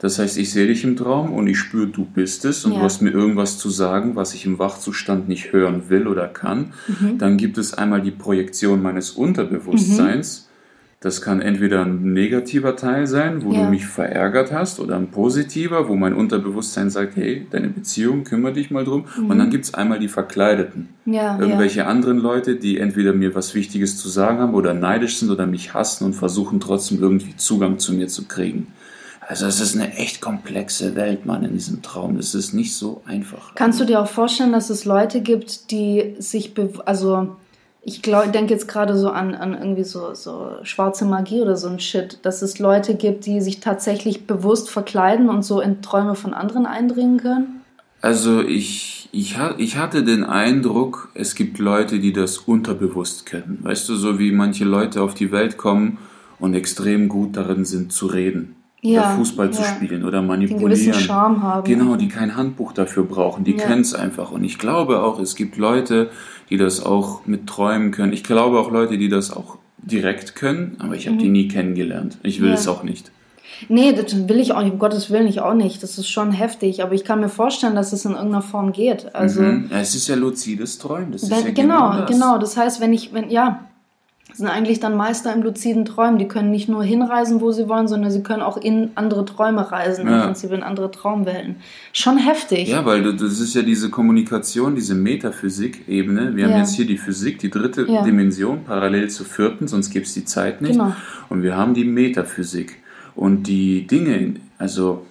Das heißt, ich sehe dich im Traum und ich spüre, du bist es und Ja. du hast mir irgendwas zu sagen, was ich im Wachzustand nicht hören will oder kann. Mhm. Dann gibt es einmal die Projektion meines Unterbewusstseins. Das kann entweder ein negativer Teil sein, wo Ja. du mich verärgert hast, oder ein positiver, wo mein Unterbewusstsein sagt, hey, deine Beziehung, kümmere dich mal drum. Und dann gibt es einmal die Verkleideten. Mhm. Ja, ja. Irgendwelche anderen Leute, die entweder mir was Wichtiges zu sagen haben oder neidisch sind oder mich hassen und versuchen trotzdem irgendwie Zugang zu mir zu kriegen. Also es ist eine echt komplexe Welt, Mann, in diesem Traum. Es ist nicht so einfach. Kannst du dir auch vorstellen, dass es Leute gibt, die sich, bew- also ich glaube, denke jetzt gerade so an, an irgendwie so, so schwarze Magie oder so ein Shit, dass es Leute gibt, die sich tatsächlich bewusst verkleiden und so in Träume von anderen eindringen können? Also ich, ich, ich hatte den Eindruck, es gibt Leute, die das unterbewusst können. Weißt du, so wie manche Leute auf die Welt kommen und extrem gut darin sind zu reden. Ja, Fußball zu ja. spielen oder manipulieren. gewissen Charme haben. Genau, die kein Handbuch dafür brauchen, die Ja. kennen es einfach. Und ich glaube auch, es gibt Leute, die das auch mit träumen können. Ich glaube auch Leute, die das auch direkt können, aber ich habe die nie kennengelernt. Ich will Mhm. Ja. es auch nicht. Nee, das will ich auch nicht, um Gottes Willen ich auch nicht. Das ist schon heftig, aber ich kann mir vorstellen, dass es in irgendeiner Form geht. Also, Mhm. ja, es ist ja luzides Träumen. Das ist ja genau, genau, das. genau. Das heißt, wenn ich, wenn, ja, sind eigentlich dann Meister im luziden Träumen. Die können nicht nur hinreisen, wo sie wollen, sondern sie können auch in andere Träume reisen, im Ja. Prinzip in andere Traumwelten. Schon heftig. Ja, weil das ist ja diese Kommunikation, diese Metaphysik-Ebene. Wir haben Ja. jetzt hier die Physik, die dritte Ja. Dimension, parallel zur vierten, sonst gibt es die Zeit nicht. Genau. Und wir haben die Metaphysik. Und die Dinge, also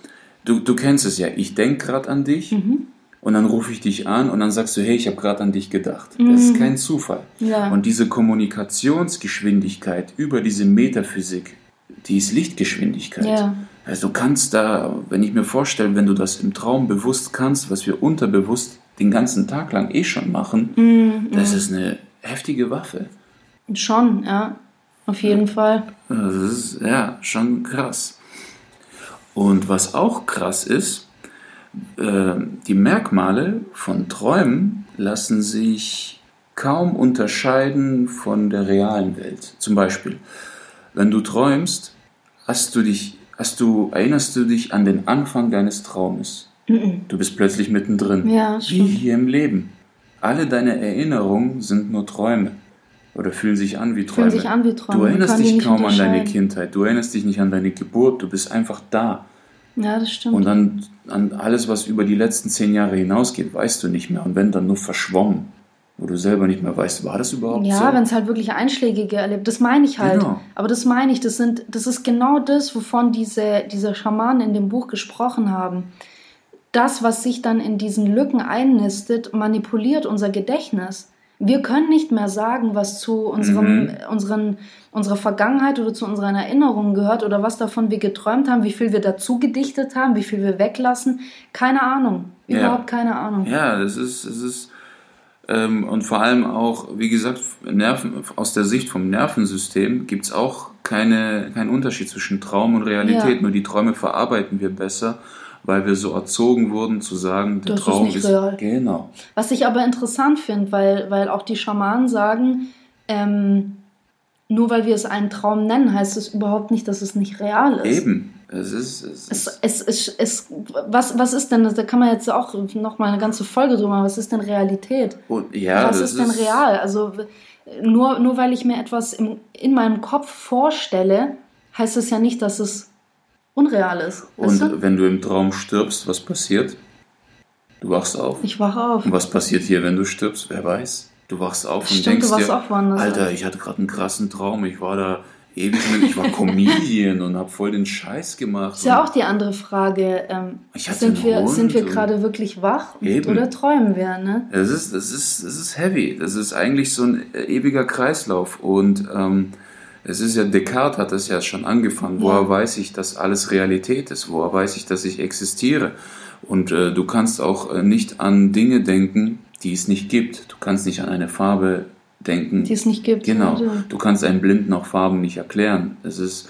du, du kennst es ja, ich denke gerade an dich Mhm. Und dann rufe ich dich an und dann sagst du, hey, ich habe gerade an dich gedacht. Das ist kein Zufall. Mhm. Ja. Und diese Kommunikationsgeschwindigkeit über diese Metaphysik, die ist Lichtgeschwindigkeit. Ja. Also du kannst da, wenn ich mir vorstelle, wenn du das im Traum bewusst kannst, was wir unterbewusst den ganzen Tag lang eh schon machen, Mhm. das ist eine heftige Waffe. Schon, ja. Auf jeden Fall. Das ist ja schon krass. Und was auch krass ist, die Merkmale von Träumen lassen sich kaum unterscheiden von der realen Welt. Zum Beispiel, wenn du träumst, hast du dich, hast du, erinnerst du dich an den Anfang deines Traumes. Du bist plötzlich mittendrin. Ja, Wie hier im Leben. Alle deine Erinnerungen sind nur Träume. Oder fühlen sich an wie Träume. an wie Träume. Du erinnerst dich kaum an deine. Kindheit. Du erinnerst dich nicht an deine Geburt. Du bist einfach da. Ja, das stimmt. Und dann an alles, was über die letzten zehn Jahre hinausgeht, weißt du nicht mehr. Und wenn, dann nur verschwommen. Wo du selber nicht mehr weißt, war das überhaupt so? Ja, wenn es halt wirklich einschlägige erlebt. Das meine ich halt. Genau. Aber das meine ich. Das, sind, das ist genau das, wovon diese, diese Schamanen in dem Buch gesprochen haben. Das, was sich dann in diesen Lücken einnistet, manipuliert unser Gedächtnis. Wir können nicht mehr sagen, was zu unserem, Mhm. unseren, unserer Vergangenheit oder zu unseren Erinnerungen gehört oder was davon wir geträumt haben, wie viel wir dazu gedichtet haben, wie viel wir weglassen. Keine Ahnung. Ja. Überhaupt keine Ahnung. Ja, das ist, es ist, ähm, und vor allem auch, wie gesagt, Nerven, aus der Sicht vom Nervensystem gibt es auch keine, keinen Unterschied zwischen Traum und Realität. Ja. Nur die Träume verarbeiten wir besser, weil wir so erzogen wurden zu sagen, der Das ist Traum nicht ist, real. genau. Was ich aber interessant finde, weil, weil auch die Schamanen sagen, ähm, nur weil wir es einen Traum nennen, heißt es überhaupt nicht, dass es nicht real ist. Eben. Es ist, es Es, ist es, es, es, was, was ist denn, da kann man jetzt auch noch mal eine ganze Folge drüber machen, was ist denn Realität? und, ja, was ist denn real? Also nur, nur weil ich mir etwas im, in meinem Kopf vorstelle, heißt es ja nicht, dass es unreal ist. Und du? wenn du im Traum stirbst, was passiert? Du wachst auf. Ich wache auf. Und was passiert hier, wenn du stirbst? Wer weiß? Du wachst auf und Stimmt, denkst du wachst dir, auch woanders Alter, auf. ich hatte gerade einen krassen Traum. Ich war da ewig mit, ich war Comedian und habe voll den Scheiß gemacht. ist ja Und auch die andere Frage. Ähm, sind, wir, sind wir und- gerade wirklich wach Eben. oder träumen wir? Ne? Das ist, das ist, das ist heavy. Das ist eigentlich so ein ewiger Kreislauf. Und ähm, es ist ja, Descartes hat das ja schon angefangen. Woher weiß ich, dass alles Realität ist? Woher weiß ich, dass ich existiere? Und äh, du kannst auch äh, nicht an Dinge denken, die es nicht gibt. Du kannst nicht an eine Farbe denken, Die es nicht gibt. Genau. Also, Du kannst einem Blinden auch Farben nicht erklären. Es ist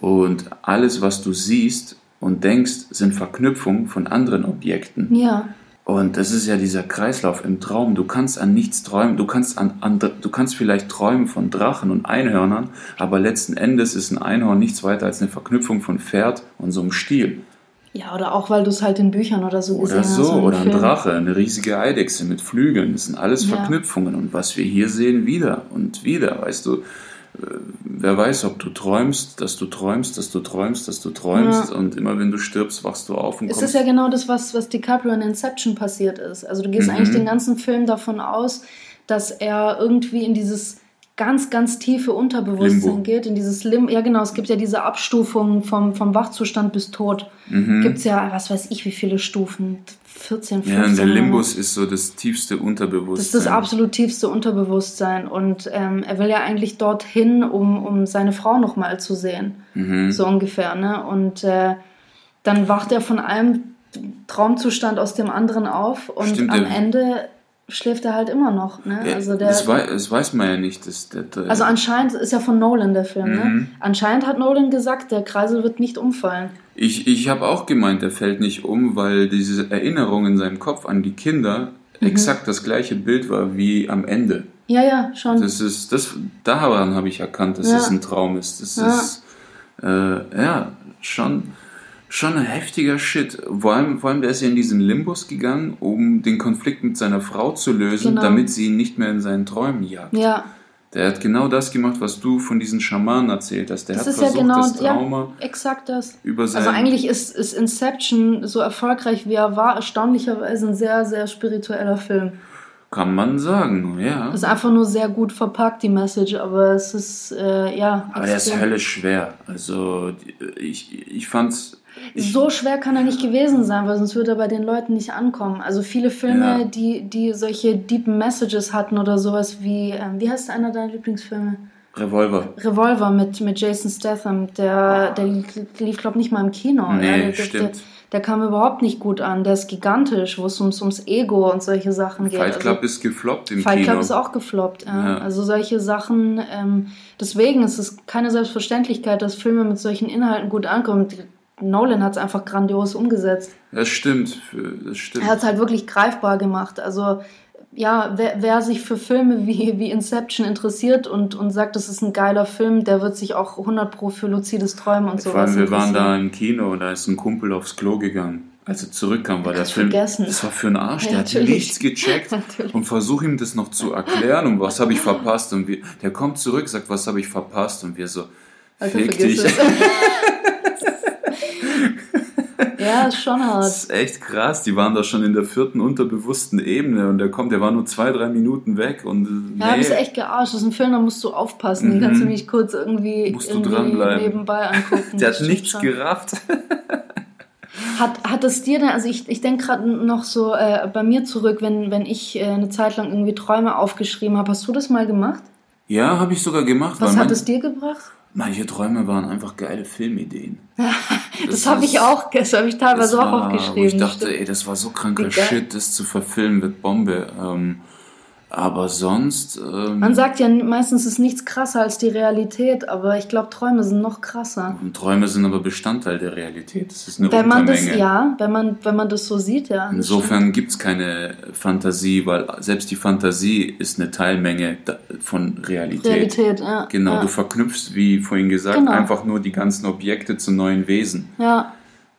und alles, was du siehst und denkst, sind Verknüpfungen von anderen Objekten. Ja, Und das ist ja dieser Kreislauf im Traum. Du kannst an nichts träumen. Du kannst an, an du kannst vielleicht träumen von Drachen und Einhörnern, aber letzten Endes ist ein Einhorn nichts weiter als eine Verknüpfung von Pferd und so einem Stiel. ja, oder auch weil du es halt in Büchern oder so gesehen Oder hast. so, in oder ein. Drache, eine riesige Eidechse mit Flügeln. Das sind alles Ja. Verknüpfungen. Und was wir hier sehen, wieder und wieder, weißt du. Äh, Wer weiß, ob du träumst, dass du träumst, dass du träumst, dass du träumst. Ja. Und immer wenn du stirbst, wachst du auf und Es ist ja genau das, was, was DiCaprio in Inception passiert ist. Also du gehst Mhm. eigentlich den ganzen Film davon aus, dass er irgendwie in dieses ganz, ganz tiefe Unterbewusstsein Limbo. geht, in dieses Lim ja genau, es gibt ja diese Abstufung vom, vom Wachzustand bis Tod. Mhm. Gibt es ja, was weiß ich, wie viele Stufen? 14, 15. ja, und der Limbus ist so das tiefste Unterbewusstsein. Das ist das absolut tiefste Unterbewusstsein. Und ähm, er will ja eigentlich dorthin, um, um seine Frau nochmal zu sehen. Mhm. So ungefähr. Ne? Und äh, dann wacht er von einem Traumzustand aus dem anderen auf und Stimmt, am Ende schläft er halt immer noch. Ne? Ja, also, der, das, wei das weiß man ja nicht. Das, der, der, also anscheinend ist ja von Nolan der Film. Ne? Mhm. Anscheinend hat Nolan gesagt, der Kreisel wird nicht umfallen. ich ich habe auch gemeint, er fällt nicht um, weil diese Erinnerung in seinem Kopf an die Kinder Mhm. exakt das gleiche Bild war wie am Ende. Ja, ja, schon. Das ist, das, daran habe ich erkannt, dass Ja. es ein Traum ist. Das Ja. ist, äh, ja, schon, schon ein heftiger Shit. Vor allem, vor allem, der ist ja in diesen Limbus gegangen, um den Konflikt mit seiner Frau zu lösen, Genau. damit sie ihn nicht mehr in seinen Träumen jagt. ja, Der hat genau das gemacht, was du von diesen Schamanen erzählt hast. Der das hat ist ja versucht, genau das Trauma ja, exakt das. über sein... Also eigentlich ist, ist Inception so erfolgreich wie er war, erstaunlicherweise ein sehr, sehr spiritueller Film. kann man sagen, ja. Ist einfach nur sehr gut verpackt, die Message, aber es ist, äh, ja, Aber der ist extrem. höllisch schwer. Also ich, ich fand's... Ich, So schwer kann er nicht gewesen sein, weil sonst würde er bei den Leuten nicht ankommen. Also viele Filme, Ja. die, die solche deep Messages hatten oder sowas wie, ähm, wie heißt einer deiner Lieblingsfilme? Revolver. Revolver mit, mit Jason Statham, der, der lief, glaube nicht mal im Kino. Nee, der, der, stimmt. der kam überhaupt nicht gut an. Der ist gigantisch, wo es ums, ums Ego und solche Sachen geht. Fight Club also, ist gefloppt im Fight Kino. Club ist auch gefloppt. Ja. Ja. Also solche Sachen. Ähm, deswegen ist es keine Selbstverständlichkeit, dass Filme mit solchen Inhalten gut ankommen. Nolan hat es einfach grandios umgesetzt. Das stimmt, das stimmt. Er hat es halt wirklich greifbar gemacht. Also ja, wer, wer sich für Filme wie, wie Inception interessiert und, und sagt, das ist ein geiler Film, der wird sich auch 100 pro für luzides Träumen und Vor sowas allem, wir waren da im Kino und da ist ein Kumpel aufs Klo gegangen. Als er zurückkam, war der Film. vergessen. Das war für einen Arsch, Ja, der hat natürlich. nichts gecheckt. (laughs) Natürlich. Und versuch ihm das noch zu erklären und was habe ich verpasst. Und wir, der kommt zurück, sagt, was habe ich verpasst? Und wir so, Alter, fick dich. (laughs) (laughs) ja, ist schon hart. Das ist echt krass. Die waren da schon in der vierten unterbewussten Ebene und der kommt, der war nur zwei, drei Minuten weg und äh, Ja, nee. das ist echt gearscht. Das ist ein Film, da musst du aufpassen. Den Mhm. kannst du nicht kurz irgendwie, Musst du dranbleiben. nebenbei angucken. (laughs) der hat nichts schon. gerafft. (laughs) Hat, hat es dir denn, also ich, ich denke gerade noch so äh, bei mir zurück, wenn, wenn ich äh, eine Zeit lang irgendwie Träume aufgeschrieben habe. Hast du das mal gemacht? Ja, habe ich sogar gemacht. Was hat es dir gebracht? Manche Träume waren einfach geile Filmideen. (laughs) Das, habe ich auch, das habe ich Das teilweise auch war, aufgeschrieben. Ich dachte, ey, das war so kranker. Shit, das zu verfilmen wird Bombe. Ähm, Aber sonst. Ähm, Man sagt ja meistens ist nichts krasser als die Realität, aber ich glaube, Träume sind noch krasser. Und Träume sind aber Bestandteil der Realität. Das ist eine wenn man das, ja, wenn man, wenn man das so sieht, ja. Insofern gibt es keine Fantasie, weil selbst die Fantasie ist eine Teilmenge von Realität. Realität, ja. Genau, ja. du verknüpfst, wie vorhin gesagt, Genau. einfach nur die ganzen Objekte zu neuen Wesen. Ja,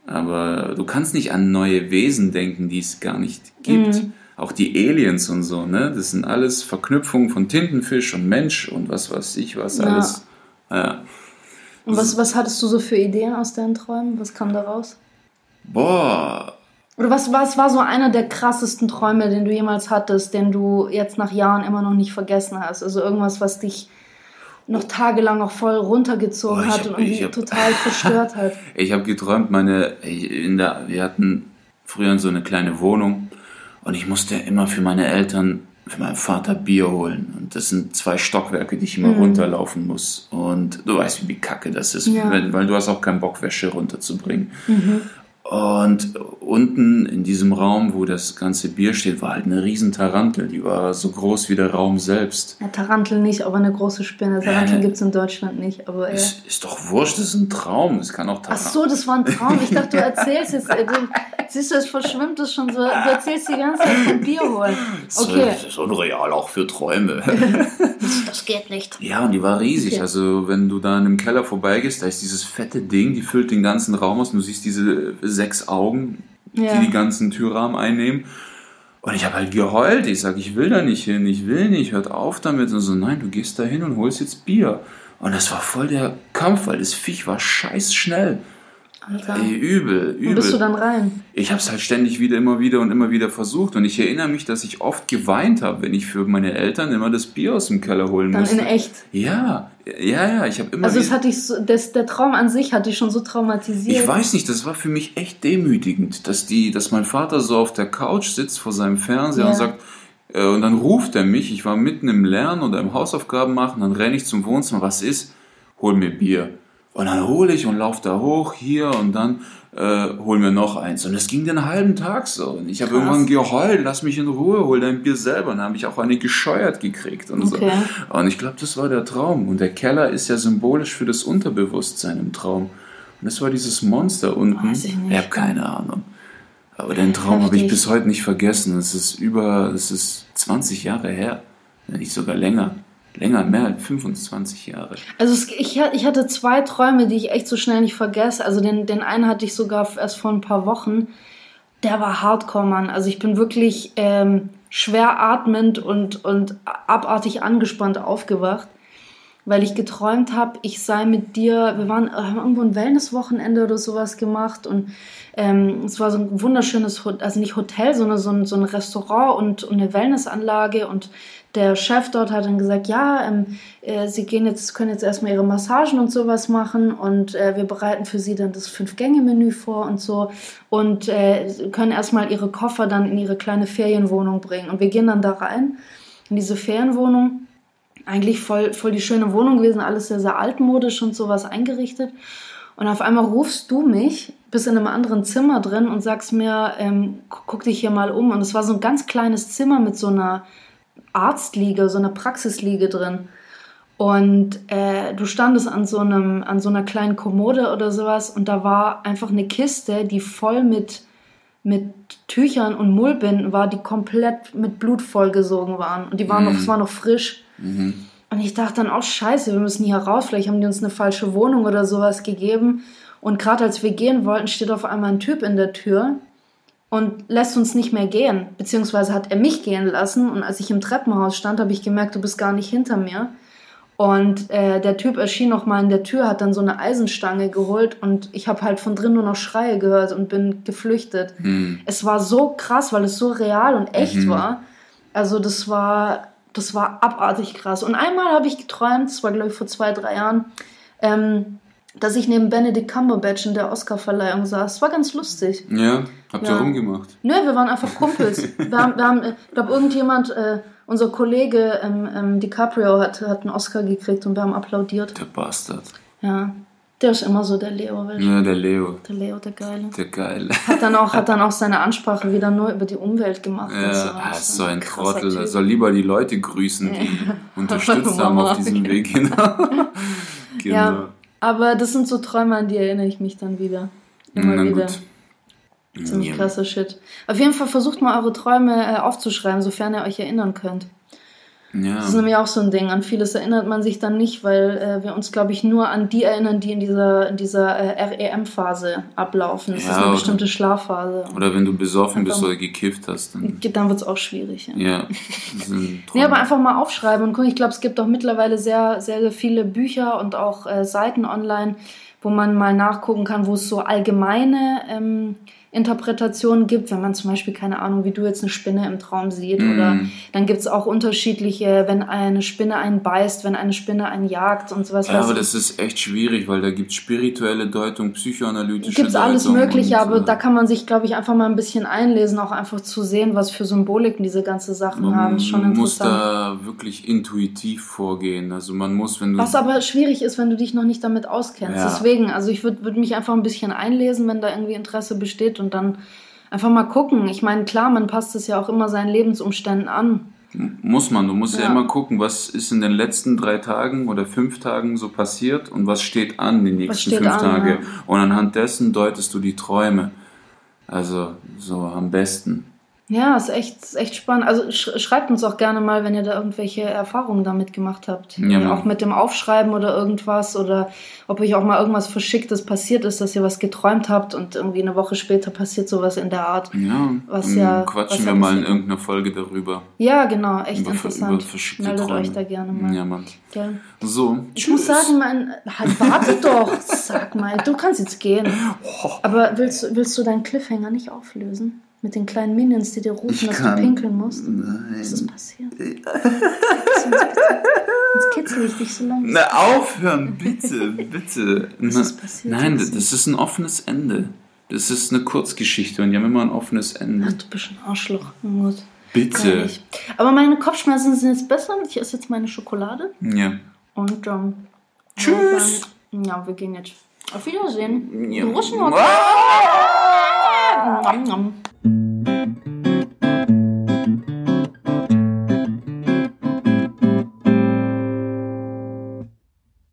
Aber du kannst nicht an neue Wesen denken, die es gar nicht gibt. Mhm. Auch die Aliens und so, ne? Das sind alles Verknüpfungen von Tintenfisch und Mensch und was weiß ich was Ja. alles. Ja. und was, was hattest du so für Ideen aus deinen Träumen? Was kam da raus? Boah, Oder was, was war so einer der krassesten Träume, den du jemals hattest, den du jetzt nach Jahren immer noch nicht vergessen hast? Also irgendwas, was dich noch tagelang auch voll runtergezogen ich hat hab- und irgendwie hab- total verstört hat. (laughs) Ich habe geträumt, meine, in der, wir hatten früher so eine kleine Wohnung und ich musste immer für meine Eltern, für meinen Vater Bier holen. Und das sind zwei Stockwerke, die ich immer runterlaufen muss. Und du weißt, wie kacke das ist, Ja. weil, du hast auch keinen Bock, Wäsche runterzubringen. Und unten in diesem Raum, wo das ganze Bier steht, war halt eine riesen Tarantel. Die war so groß wie der Raum selbst. Ja, Tarantel nicht, aber eine große Spinne. Tarantel Ja. gibt es in Deutschland nicht. Aber ja. Ist, ist doch wurscht, das ist ein Traum. Das kann auch Ach Tarantel. so, das war ein Traum. Ich dachte, du erzählst jetzt. äh, Siehst du, es verschwimmt es schon so. Du erzählst die ganze Zeit vom Bier holen. Okay, Das ist unreal, auch für Träume. (laughs) das geht nicht. Ja, und die war riesig. Okay. Also, wenn du da in einem Keller vorbeigehst, da ist dieses fette Ding, die füllt den ganzen Raum aus und du siehst diese sechs Augen, Ja. die die ganzen Türrahmen einnehmen. Und ich habe halt geheult. Ich sage, ich will da nicht hin, ich will nicht, hört auf damit. Und so, nein, du gehst da hin und holst jetzt Bier. Und das war voll der Kampf, weil das Viech war scheiß schnell. Alter. Ey, übel, Wo bist du übel. dann rein? Ich habe es halt ständig wieder, immer wieder und immer wieder versucht. Und ich erinnere mich, dass ich oft geweint habe, wenn ich für meine Eltern immer das Bier aus dem Keller holen Dann musste. in echt. Ja, ja, ja, ich habe immer Also, das hatte ich so, das, der Traum an sich hat dich schon so traumatisiert. ich weiß nicht, das war für mich echt demütigend, dass die, dass mein Vater so auf der Couch sitzt vor seinem Fernseher Ja. und sagt, äh, und dann ruft er mich, ich war mitten im Lernen oder im Hausaufgaben machen, dann renne ich zum Wohnzimmer, was ist? Hol mir Bier. Und dann hole ich und laufe da hoch, hier und dann äh, hol mir noch eins. Und das ging den halben Tag so. Und ich habe irgendwann geheult, lass mich in Ruhe, hol dein Bier selber. Und dann habe ich auch eine gescheuert gekriegt und Okay. so. Und ich glaube, das war der Traum. Und der Keller ist ja symbolisch für das Unterbewusstsein im Traum. Und das war dieses Monster unten. Weiß ich nicht. habe keine Ahnung. Aber den Traum habe ich bis heute nicht vergessen. Es ist über, es ist 20 Jahre her. Nicht sogar länger. Länger, mehr als 25 Jahre. Also es, ich, ich hatte zwei Träume, die ich echt so schnell nicht vergesse. Also den, den einen hatte ich sogar erst vor ein paar Wochen. Der war Hardcore, Mann. Also ich bin wirklich ähm, schwer atmend und, und abartig angespannt aufgewacht, weil ich geträumt habe, ich sei mit dir, wir waren haben irgendwo ein Wellnesswochenende oder sowas gemacht und ähm, es war so ein wunderschönes, also nicht Hotel, sondern so ein, so ein Restaurant und, und eine Wellnessanlage und der Chef dort hat dann gesagt, ja, ähm, äh, Sie gehen jetzt, können jetzt erstmal Ihre Massagen und sowas machen und äh, wir bereiten für Sie dann das Fünf-Gänge-Menü vor und so und äh, können erstmal Ihre Koffer dann in Ihre kleine Ferienwohnung bringen. Und wir gehen dann da rein in diese Ferienwohnung. Eigentlich voll, voll die schöne Wohnung gewesen, alles sehr, sehr altmodisch und sowas eingerichtet. Und auf einmal rufst du mich, bist in einem anderen Zimmer drin und sagst mir, ähm, gu- guck dich hier mal um. Und es war so ein ganz kleines Zimmer mit so einer Arztliege, so einer Praxisliege drin. Und äh, du standest an so, einem, an so einer kleinen Kommode oder sowas und da war einfach eine Kiste, die voll mit, mit Tüchern und Mullbinden war, die komplett mit Blut vollgesogen waren. Und die waren noch, es war noch frisch. Und ich dachte dann auch, scheiße, wir müssen hier raus, vielleicht haben die uns eine falsche Wohnung oder sowas gegeben. Und gerade als wir gehen wollten, steht auf einmal ein Typ in der Tür und lässt uns nicht mehr gehen. Beziehungsweise hat er mich gehen lassen. Und als ich im Treppenhaus stand, habe ich gemerkt, du bist gar nicht hinter mir. Und äh, der Typ erschien noch mal in der Tür, hat dann so eine Eisenstange geholt und ich habe halt von drin nur noch Schreie gehört und bin geflüchtet. Es war so krass, weil es so real und echt war. Also das war, das war abartig krass. Und einmal habe ich geträumt, das war glaube ich vor zwei, drei Jahren, ähm, dass ich neben Benedict Cumberbatch in der Oscarverleihung saß. Es war ganz lustig. Ja, habt ihr Ja. rumgemacht. Nö, wir waren einfach Kumpels. (laughs) wir haben, wir haben ich glaube, irgendjemand, äh, unser Kollege ähm, ähm, DiCaprio hat, hat einen Oscar gekriegt und wir haben applaudiert. Der Bastard. Ja. Der ist immer so der Leo. weißt du? Ja, der Leo. Der Leo, der Geile. Der Geile. Hat dann auch, hat (laughs) dann auch seine Ansprache wieder nur über die Umwelt gemacht. und so. Ja, ah, ist so ein Trottel. Er soll lieber die Leute grüßen, die (laughs) unterstützt haben auf diesem Weg. Genau. (laughs) genau. Ja, aber das sind so Träume, an die erinnere ich mich dann wieder. Immer Na wieder. gut. Ziemlich Ja. krasser Shit. Auf jeden Fall versucht mal eure Träume äh, aufzuschreiben, sofern ihr euch erinnern könnt. Ja. Das ist nämlich auch so ein Ding. An vieles erinnert man sich dann nicht, weil äh, wir uns, glaube ich, nur an die erinnern, die in dieser, in dieser äh, REM-Phase ablaufen. Das Ja, ist eine bestimmte Schlafphase. Oder wenn du besoffen bist oder gekifft hast, dann. Dann wird es auch schwierig. Ja. Ja. (laughs) Nee, aber einfach mal aufschreiben und gucken. Ich glaube, es gibt auch mittlerweile sehr, sehr, sehr viele Bücher und auch äh, Seiten online, wo man mal nachgucken kann, wo es so allgemeine ähm, Interpretationen gibt. Wenn man zum Beispiel, keine Ahnung, wie du jetzt eine Spinne im Traum sieht. Mhm. Oder dann gibt es auch unterschiedliche, wenn eine Spinne einen beißt, wenn eine Spinne einen jagt und sowas. Ja, aber das ist echt schwierig, weil da gibt es spirituelle Deutung, psychoanalytische Gibt es alles Deutung Mögliche, aber äh, da kann man sich, glaube ich, einfach mal ein bisschen einlesen, auch einfach zu sehen, was für Symboliken diese ganze Sachen haben. Ist schon Man muss da wirklich intuitiv vorgehen. Also man muss, wenn du. Was aber schwierig ist, wenn du dich noch nicht damit auskennst. Ja. Deswegen, also ich würde würd mich einfach ein bisschen einlesen, wenn da irgendwie Interesse besteht und dann einfach mal gucken. Ich meine, klar, man passt es ja auch immer seinen Lebensumständen an. Muss man, du musst ja. Ja. immer gucken, was ist in den letzten drei Tagen oder fünf Tagen so passiert und was steht an die nächsten fünf an, Tage. ja. Und anhand dessen deutest du die Träume. Also so am besten. Ja, ist echt, ist echt spannend. Also sch schreibt uns auch gerne mal, wenn ihr da irgendwelche Erfahrungen damit gemacht habt. Ja, auch mit dem Aufschreiben oder irgendwas oder ob euch auch mal irgendwas Verschicktes passiert ist, dass ihr was geträumt habt und irgendwie eine Woche später passiert sowas in der Art. Ja, Was dann ja- quatschen was wir ja mal in irgendeiner Folge darüber. Ja, genau, echt Über- interessant. über Meldet Träume. euch da gerne mal. Ja, Mann. Gell? So, Ich muss sagen, mein. Halt, warte (laughs) doch. Sag mal, du kannst jetzt gehen. Aber willst, willst du deinen Cliffhanger nicht auflösen? Mit den kleinen Minions, die dir rufen, dass du pinkeln musst? Nein. Was ist passiert? Jetzt kitzel ich dich so langsam. Na, aufhören, bitte, bitte. Was Na, ist passiert Nein, jetzt? das ist ein offenes Ende. Das ist eine Kurzgeschichte und die haben immer ein offenes Ach, Ende. du bist ein Arschloch. Na Gut. Bitte. Aber meine Kopfschmerzen sind jetzt besser. Ich esse jetzt meine Schokolade. Ja. Und ähm, Tschüss. dann- Ja, wir gehen jetzt. Auf Wiedersehen. Ja. Ort. Ah!